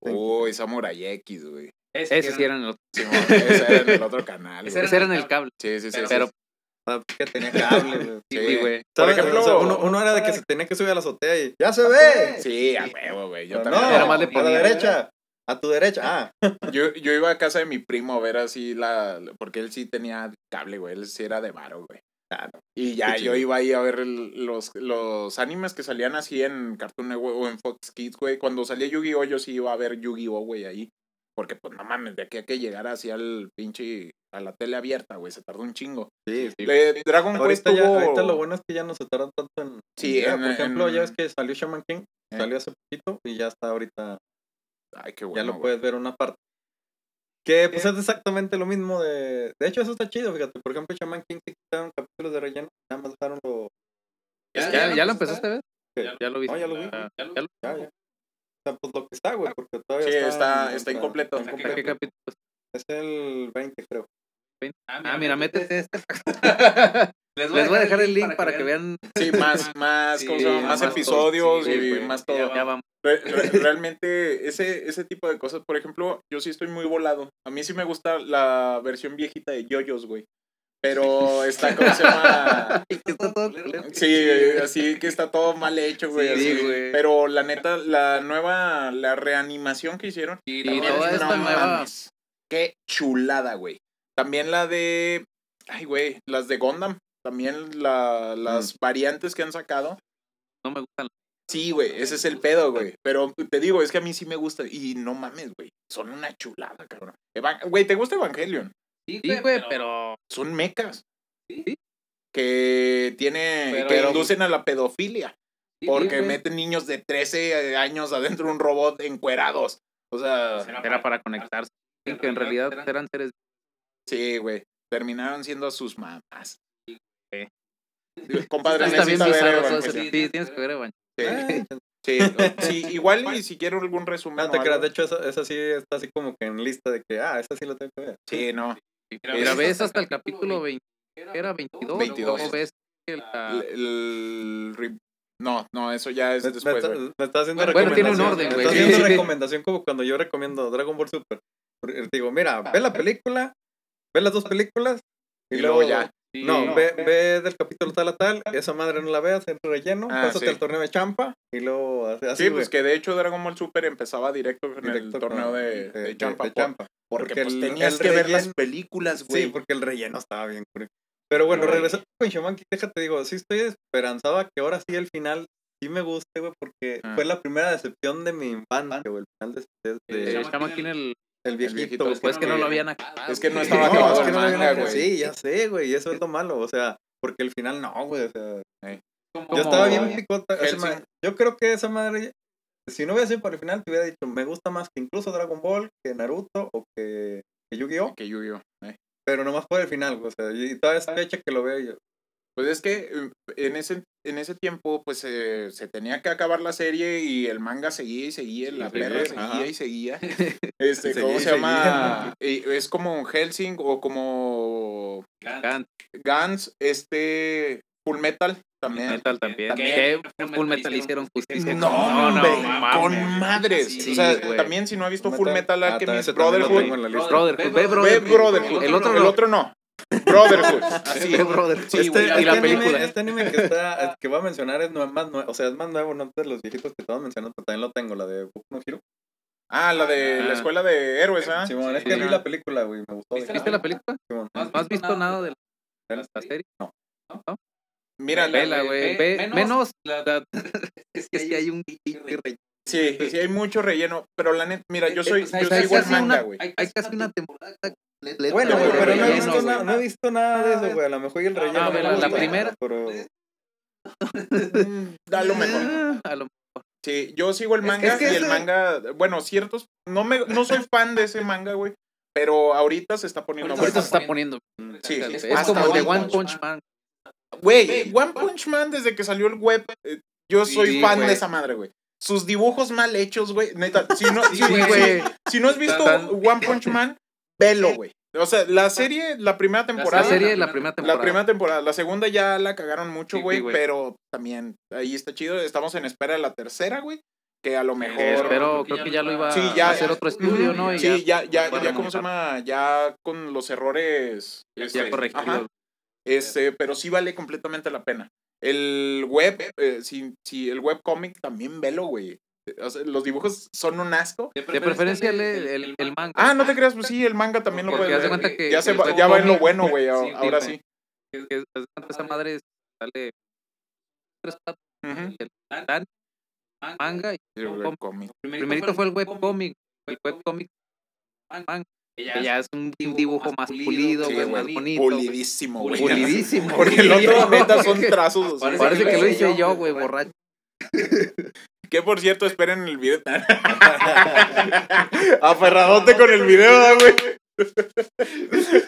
Uy, Samurai X, güey. Ese sí era en el otro. Simón, ese era en el otro canal. Ese era en el cable. Sí, sí, sí. Pero, sí. Ah, que tenía cable, güey. Sí. sí, güey. Por ¿Sabes? ejemplo, O sea, uno, uno era de que se tenía que subir a la azotea y ¡ya se ve! Sí, a huevo, güey. Yo Pero también. no, Era más de a la derecha. A tu derecha. Ah, Yo, yo iba a casa de mi primo a ver así la. Porque él sí tenía cable, güey. Él sí era de varo, güey. Y ya yo iba ahí a ver el- los, los animes que salían así en Cartoon Network o en Fox Kids, güey. Cuando salía Yu-Gi-Oh! yo sí iba a ver Yu-Gi-Oh! güey, ahí. Porque, pues, no mames, de aquí a que llegara así al pinche. a la tele abierta, güey. Se tardó un chingo. sí. sí. Le- Dragon Quest ya, tuvo- ahorita lo bueno es que ya no se tardan tanto en. Sí, en- Por ejemplo, en- ya ves que salió Shaman King. Eh. Salió hace poquito y ya está ahorita. Ay, qué ya bueno. lo güey. puedes ver una parte. Que pues es exactamente lo mismo de... De hecho, eso está chido, fíjate. Por ejemplo, Shaman King se quitaron capítulos de relleno. Nada más dejaron lo... ¿Ya, ya, lo empezaste a. Ya lo viste. No, ya lo vi. Ah, ya lo- Ya, ya. O sea, pues lo que está, güey, porque todavía Sí, está... está- en- está incompleto. en ¿Qué capítulo? Es el 20, creo. Ah, mira, métete este. Les voy a dejar el link para que vean. Sí, más, más, ¿cómo se llama? Sí, más más episodios todo, sí, y güey. más todo. ya vamos. Re- re- realmente ese, ese tipo de cosas, por ejemplo, yo sí estoy muy volado. A mí sí me gusta la versión viejita de Yoyos, güey. Pero está, ¿cómo se llama? Está todo. Sí, así que está todo mal hecho, güey. Sí, así. güey. Pero la neta, la nueva, la reanimación que hicieron. También, toda esta no nueva. mames, Qué chulada, güey. También la de. Ay, güey, las de Gundam. También la, las variantes que han sacado. No me gustan. Sí, güey, ese es el pedo, güey. Pero te digo, es que a mí sí me gusta. Y no mames, güey. Son una chulada, cabrón. Güey, ¿te gusta Evangelion? Sí, güey, pero. Son mecas. Sí. Que tiene. Pero- que pero- inducen a la pedofilia. Porque meten niños de 13 años adentro de un robot encuerados. O sea, Era para conectarse. Que en realidad eran seres. sí, güey. Terminaron siendo a sus mamás. Compadre, Está bien bizarro todo. Sí, tienes que ver Evangelion. Sí, Eh, sí, sí, igual y si quiero algún resumen. No o te creas, de hecho, esa, esa sí está así como que en lista de que, ah, esa sí la tengo que ver. Sí, no. Mira, ves hasta el capítulo 20. Era 22. 22. ¿O ves que la- El, el re- no, no, eso ya es me después, está, me está haciendo Bueno, tiene un recomendación. orden, me está haciendo Sí. recomendación como cuando yo recomiendo Dragon Ball Super. Digo, mira, ve la película, ve las dos películas y, Y luego ya. No, ve, ve del capítulo tal a tal, esa madre no la veas, entra relleno, Ah, pásate sí. al torneo de champa y luego así, así, Sí, pues que de hecho Dragon Ball Super empezaba directo en el directo torneo con- de, de, Champa. de champa. Porque, Porque pues el- tenías el que ver las películas, güey. Sí, porque el relleno estaba bien curioso. Pero bueno, Güey. regresando con Shaman King, déjate digo, sí estoy esperanzada que ahora sí el final sí me guste, güey, porque Ah. fue la primera decepción de mi infancia, güey, el final de, de- de- Eh, Shaman King, el. El viejito, viejito, güey, Pues que no lo habían acabado. Es que no estaba No, acabado es el que no lo habían acabado. Sí, ya sé, güey, y eso es lo malo, o sea, porque el final no, güey, o sea, yo estaba bien picota, madre- yo creo que esa madre, si no hubiera sido para el final, te hubiera dicho, me gusta más que incluso Dragon Ball, que Naruto o que, que Yu-Gi-Oh, Que Yu-Gi-Oh! eh. pero nomás por el final, güey, o sea, y toda esa fecha que lo veo yo, Pues es que eh, en ese, en ese tiempo, pues eh, se tenía que acabar la serie y el manga seguía y seguía, la Sí, perra sí, seguía ajá. y seguía. Este, ¿cómo se llama? Es como un Helsing o como Gantz, Gans, este Full Metal también. Metal también. También. Que Full Metal hicieron justicia. No, con- hombre, mames. con madres. Sí, o sea, güey. también si no ha visto Full Full Metal. Metal Ah, Alchemist lo Brotherhood, la. Brotherhood, Brotherhood. Brotherhood. El otro el no. otro no. Brotherhood. Así. Ve Brotherhood. Sí, este, y la este anime- película. este anime que está, que voy a mencionar es más nuevo, o sea, es más nuevo, no de los viejitos que estamos mencionando, pero también lo tengo, la de Boku no Hero. Ah, la de la Ah. escuela de héroes, ¿ah? Simón, es Sí. que vi la película, güey, me gustó. ¿Viste la película? Simón. ¿No has visto nada de la, de la serie? No. Mira, la- Vela, güey. ve- Ve, menos menos. la- es que sí hay un. Sí, sí hay mucho relleno, pero la neta, mira, yo soy, O sea, yo el casi manga, güey. Hay casi una temporada. completa, Bueno, güey, pero no he, visto nada, no he visto nada de eso, güey. A lo mejor y el relleno. No, me la- la primera- Pero. Da lo mejor. A lo Sí, yo sigo el Es- manga es que y el ese- manga, bueno, ciertos, no me, no soy fan de ese manga, güey, pero ahorita se está poniendo Ahorita bueno. se está poniendo. Sí, Es hasta como el de One Punch Man. Güey, One Punch Man desde que salió el web, eh, yo soy Sí, fan de esa madre, güey. Sus dibujos mal hechos, güey, neta, si no, si, Sí, güey. si no has visto One Punch Man, velo, güey. O sea, la serie, la primera temporada, La serie, la primera La temporada. primera temporada, la segunda ya la cagaron mucho, Sí, güey, pero también ahí está chido. Estamos en espera de la tercera, güey, que a lo mejor... Eh, Espero, creo que ya lo iba Sí, ya- a hacer otro estudio, ¿no? Y Sí, ya, ya, ya, ¿cómo se llama? Ya con los errores... Ya este, corregido. ajá, este, pero sí vale completamente la pena. El web, eh, si, si el web cómic también velo, güey. O sea, los dibujos son un asco. De preferencia lee el, el manga. Ah, no te creas, pues sí, el manga también lo Porque puedes haz de ver. cuenta que- ya, se va, el ya va en lo bueno, güey, Sí, ahora sí. que- que, esa madre sale tres cuatro, Ujú. el dan- manga y El un web cómic. cómic. Primerito fue el webcomic. El webcomic manga, que ya es un dibujo más pulido, Sí, más bonito. güey. Pulidísimo, güey. Pulidísimo. Porque el otro, neta, son trazos. Parece, que lo hice yo, güey, borracho. Que por cierto, esperen el video. Aferradote con el video, güey.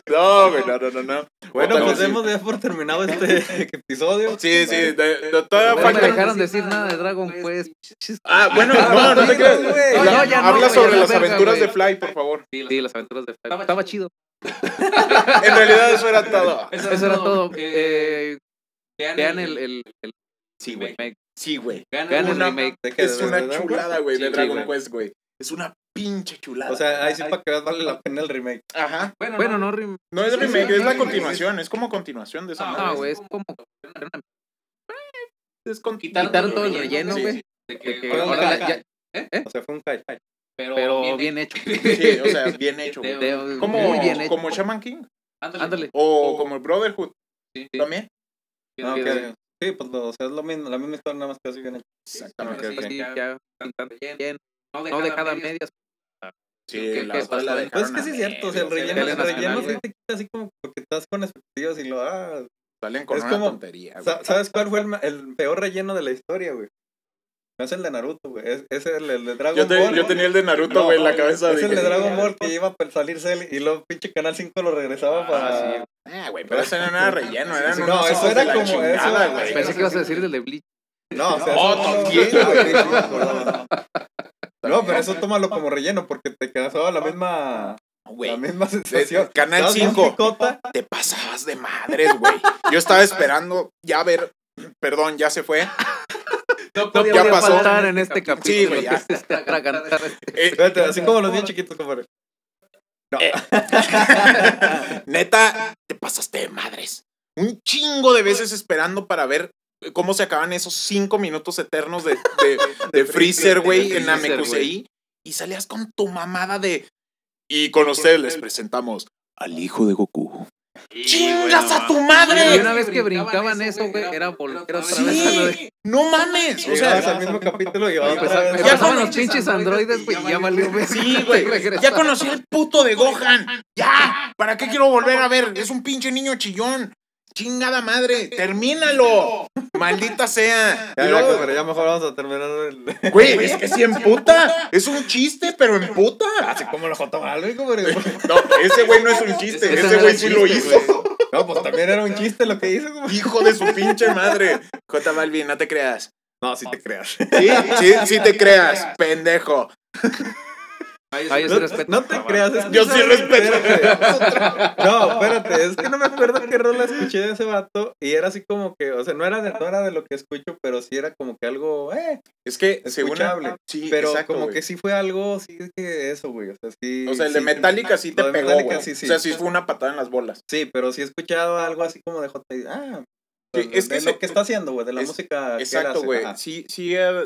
No, güey, no, no, no, no. Bueno, pues hemos de dar por terminado este episodio. Sí, sí, de- de- todavía No me dejaron decir nada de Dragon Quest. Ah, bueno, Ah, no, no te creas. ya Habla sobre las verga, aventuras güey. de Fly, por favor. Sí, las aventuras de Flash. Estaba chido. En realidad eso era todo. Eso era todo. Eh, vean el, el, el Sí, güey. remake. Sí, güey. Vean el remake. Es ¿De- una chulada, güey, de Dragon. Quest, güey. Es una pinche chulada. O sea, ahí sí para que veas vale la pena el remake. Ajá. Bueno, no, rem- No es remake, sí, es la continuación. Es como continuación de esa no, madre. güey, es como Es con... quitaron todo el relleno, güey. sí. de que ahora hack. ya- O sea, fue un hype. pero bien hecho. Sí, o sea, bien hecho. güey. De- Como, muy bien hecho. como Shaman King. Ándale. O como el Brotherhood. También. Ah, Sí, ok. sí. Sí, pues o sea, es lo mismo, la misma historia, nada más que así bien hecho. Exactamente. Ok. Sí, ya bien. No dejada a medias. Sí, que- las que- dos la Pues es que sí es cierto, o sea, el relleno, el relleno sí te quita así como porque estás con expectativas y lo ah, Salen con Es una como- tontería, güey. ¿Sabes cuál fue el, el peor relleno de la historia, güey? No es el de Naruto, güey. Es, es el, el de Dragon Yo, te- Ball. yo tenía el de Naruto, No, güey, en la cabeza. Es el de Dragon Ball que iba a salir Cell y luego pinche Canal 5 lo regresaba para... Ah, güey, pero ese no era relleno, eran Sí, unos no, eso era de la como- chingada, eso- güey. Pensé que ibas a decir del de Bleach. No, o sea, Oh, eso no- No, pero eso tómalo como relleno porque te quedaba la misma, la misma sensación. Canal Estabas bien 5. picota. te pasabas de madres, güey. Yo estaba esperando ya ver, perdón, ya se fue. No podía Ya pasó. faltar en este capítulo. Sí, güey, ya. este- Eh, Espérate, así como los niños chiquitos, compadre. neta, te pasaste de madres. Un chingo de veces esperando para ver cómo se acaban esos cinco minutos eternos de, de, de Freezer, güey, en Namekusei. Y salías con tu mamada de. Y con ustedes les presentamos al hijo de Goku. ¡Chingas a tu Y madre! una vez que brincaban eso, güey, era volver otra vez a lo de. Sí, no mames. O sea, al mismo capítulo y Pues, Ya pasaban los pinches androides, güey, y ya valió. Sí, güey. Ya conocí al puto de Gohan. Ya. ¿Para qué quiero volver a ver? Es un pinche niño chillón. Chingada madre. Termínalo. Maldita sea. Ya, ya, luego- compadre, ya mejor vamos a terminar el... Güey, es que sí en puta. Es un chiste, pero en puta. Así como lo jotó mal, güey, compadre. No, ese güey no es un chiste. Ese güey sí lo hizo. No, pues también era un chiste lo que hizo, compadre. Hijo de su pinche madre. J Balvin, no te creas. No, si te creas. Sí, sí, sí te creas, pendejo. Ay, yo sí No, respeto. no te creas. es que Yo sí sabes- respeto. espérate. No, espérate, es que no me acuerdo qué rola escuché de ese vato y era así como que, o sea, no era de, no era de lo que escucho, pero sí era como que algo, eh, Es que según Escuchable. sí, pero exacto, como güey. que sí fue algo, sí que eso, güey, o sea, sí. O sea, el de Metallica sí te pegó, Metallica güey. sí, sí. O sea, sí fue una patada en las bolas. Sí, pero sí he escuchado algo así como de J. Ah, Sí, de- es que de se- lo que está haciendo, güey, de la es- música. que Exacto, güey. Sí, sí, eh,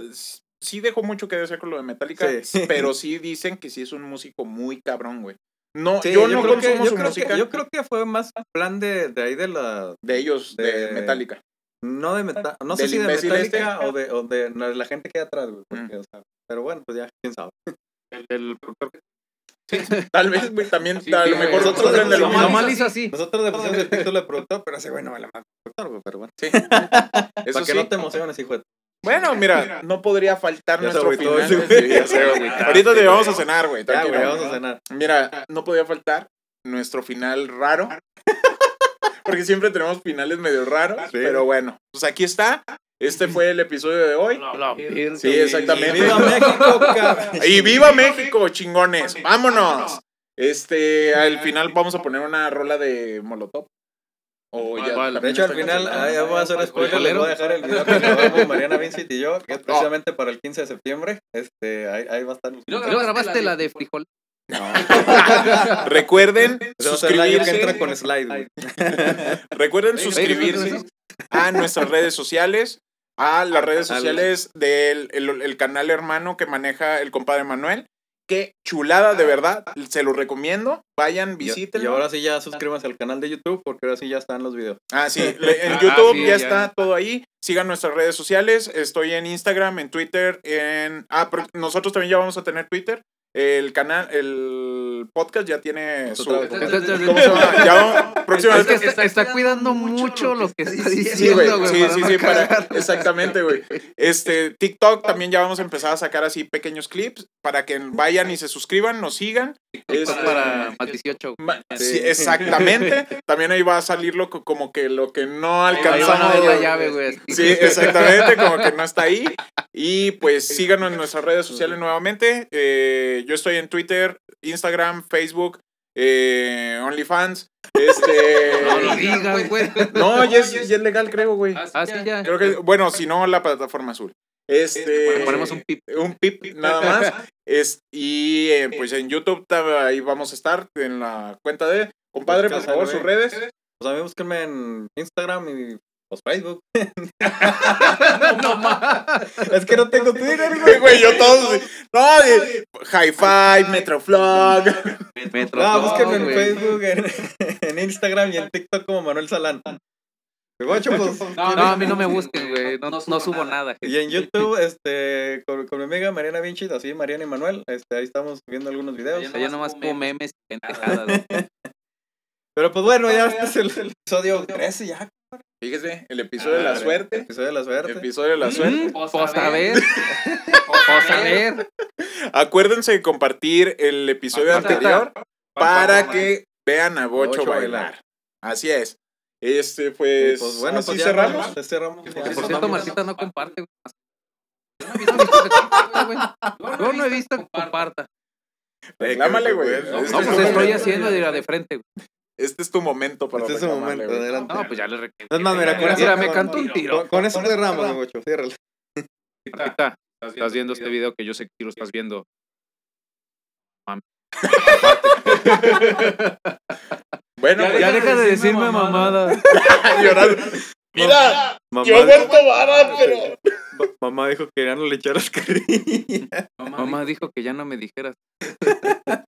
sí dejó mucho que desear con lo de Metallica, Sí. pero sí dicen que sí es un músico muy cabrón, güey. No, Sí, yo no creo que, yo su creo música que, yo creo que fue más plan de, de ahí de la. de ellos, de, de- Metallica. No de Metallica. No sé ¿Del si de Metallica este? o de, o de no, la gente que hay atrás, güey. Mm. porque, o sea, pero bueno, pues ya, quién sabe. El productor. Tal vez, güey, también, Sí, a sí, lo mejor Nosotros sufren de lo nomás- le hizo así. Nosotros le pusimos el título de productor, pero ese güey no vale más productor, güey, pero bueno. Sí. Eso Para que sí. no te emociones, hijo de Bueno, mira, no podría faltar Ya nuestro final. ese güey. Sí, ya sé, güey. Ahorita te vamos a cenar, güey. Ya, güey, tranquilo. vamos a cenar. Mira, no podía faltar nuestro final raro. Porque siempre tenemos finales medio raros. Sí. Pero bueno, pues aquí está. Este fue el episodio de hoy. Sí, exactamente. ¡Viva México, cabrón! Y viva México, chingones. Vámonos. Este, al final vamos a poner una rola de Molotov. O ya ¿Cuál? De hecho, al final, ahí voy a hacer spoiler, les voy a dejar el video que grabamos Mariana Vincent y yo, que es precisamente para el 15 de septiembre. Este, ahí, ahí va a estar. ¿Y luego grabaste la de frijol? Recuerden que suscribirse. entra con slide. Recuerden suscribirse a nuestras redes sociales, a las redes Al- sociales del el, el canal hermano que maneja el compadre Manuel. Qué chulada, de verdad. Se lo recomiendo. Vayan, Y, visítenlo. y ahora sí ya suscríbanse al canal de YouTube porque ahora sí ya están los videos. Ah, sí. En Ah, YouTube sí, ya, ya. está todo ahí. Sigan nuestras redes sociales. Estoy en Instagram, en Twitter, en... Ah, pero nosotros también ya vamos a tener Twitter. El canal, el podcast ya tiene su. ¿Cómo se llama? Ya, Es próximamente. que está, está cuidando mucho lo que está diciendo, güey. güey. Sí, sí, sí, para- exactamente, güey. Este, TikTok también ya vamos a empezar a sacar así pequeños clips para que vayan y se suscriban, nos sigan. Es para más 18. ma- Sí. sí, exactamente. También ahí va a salir lo que- como que lo que no Ahí van a alcanzamos. ver la llave, güey. Sí, exactamente, como que no está ahí. Y pues síganos en nuestras redes sociales nuevamente. Eh, yo estoy en Twitter, Instagram, Facebook, eh, OnlyFans. Este. No lo digas, güey. No, ya es, ya es legal, creo, güey. Ah, sí, ya. Creo que, bueno, si no, la plataforma azul. Este. Ponemos un pip. Un pip, nada más. Es, y eh, pues en YouTube ahí vamos a estar en la cuenta de. Compadre, por favor, sus redes. Pues a mí búsquenme en Instagram y pues, Facebook. No es que no tengo Twitter, Güey, güey. güey, yo todos. No, de Hi-Fi, Metroflog. Metro, No, búsquenme en. Facebook, en, en Instagram y en TikTok como Manuel Salán. Pues, No, a mí no me busquen, güey. No, no subo nada. Y en YouTube, este, con, con mi amiga Mariana Vinci, así Mariana y Manuel, este, ahí estamos viendo algunos videos. Yo nomás pongo memes y pendejadas. Pero pues bueno, ya este es el, el episodio 13 ya. Fíjese, el episodio de la suerte. Episodio de la suerte. Episodio de la suerte. Mm, Pues a ver. Pues a ver. Acuérdense de compartir el episodio anterior para que vean a Bocho bailar. Así es. Este, Y, pues, pues bueno, así pues ya cerramos. ya cerramos. Por cierto. Marcita no comparte, güey. Yo no he visto que comparta, güey. Yo no he visto que comparta. Reclámale, güey. No, Este No, es pues tu estoy momento. haciendo de la de frente, güey. Este es tu momento para Este es su reclamarle, momento, güey. adelante. No, pues ya le. Es más, mira, con eso, Mira, me cantó un tiro. Con, con eso cerramos, mi bocho, ciérrale. Marcita, estás viendo este video que yo sé que sí lo estás viendo. Bueno, Ya, pues, ya deja de decirme mamada. llorando. Mira, Mamá, yo he vuelto vara, pero. ma- mamá dijo que ya no le echaras carrilla. Mamá dijo que ya no me dijeras.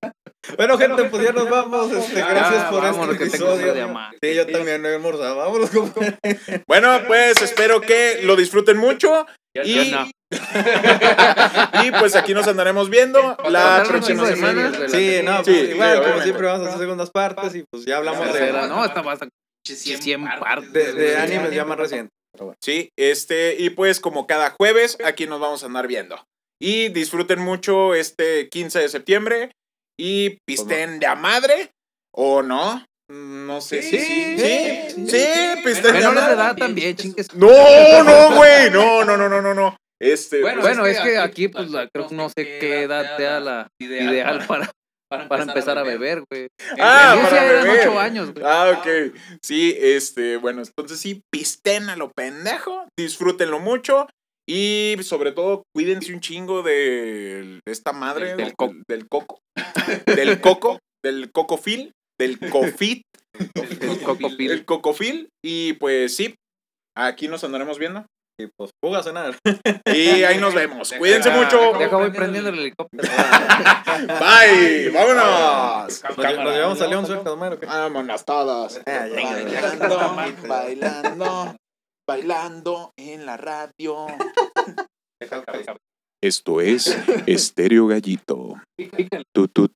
Bueno, gente, pues ya nos vamos. Este, gracias por vámonos, este que tengo hambre de episodio. amar. Sí, yo también no he almorzado. Vámonos. Bueno, pues espero que lo disfruten mucho. Y, Ya no. Y pues aquí nos andaremos viendo la próxima semana. series, Sí, no, Sí, pues sí, igual, como siempre vamos a hacer segundas partes y pues ya hablamos de. No, esta va a estar 100 partes. de, de animes ya más recientes. Sí, este, y pues como cada jueves, aquí nos vamos a andar viendo. Y disfruten mucho este 15 de septiembre. Y pisten de a madre. ¿O no? No sé. Sí, sí, sí, sí, pisten de a Menores de madre. edad también, chingues. No, no, güey. No, no, no, no, no, no. Este, Bueno, pues, bueno, es que aquí, pues, la- creo que no sé qué edad sea la ideal para, para empezar a beber, güey. Ah, En para eran beber. 8 años, güey. Ah, ok. Sí, este, bueno, entonces sí, pisten a lo pendejo, disfrútenlo mucho y sobre todo cuídense un chingo de esta madre Del- del del, coco. del coco, del coco, del cocofil, del cofit, El cocopil. el cocofil y pues sí, aquí nos andaremos viendo Y pues fuga a cenar. y ahí nos vemos. Cuídense mucho. Ya acabo prendiendo el helicóptero. Bye, vámonos. Nos, lle- nos llevamos a León Homero. ¿qué? Vámonos todos. Ah. Bailando, bailando, bailando en la radio. Esto es Estéreo Gallito. Tu, tu.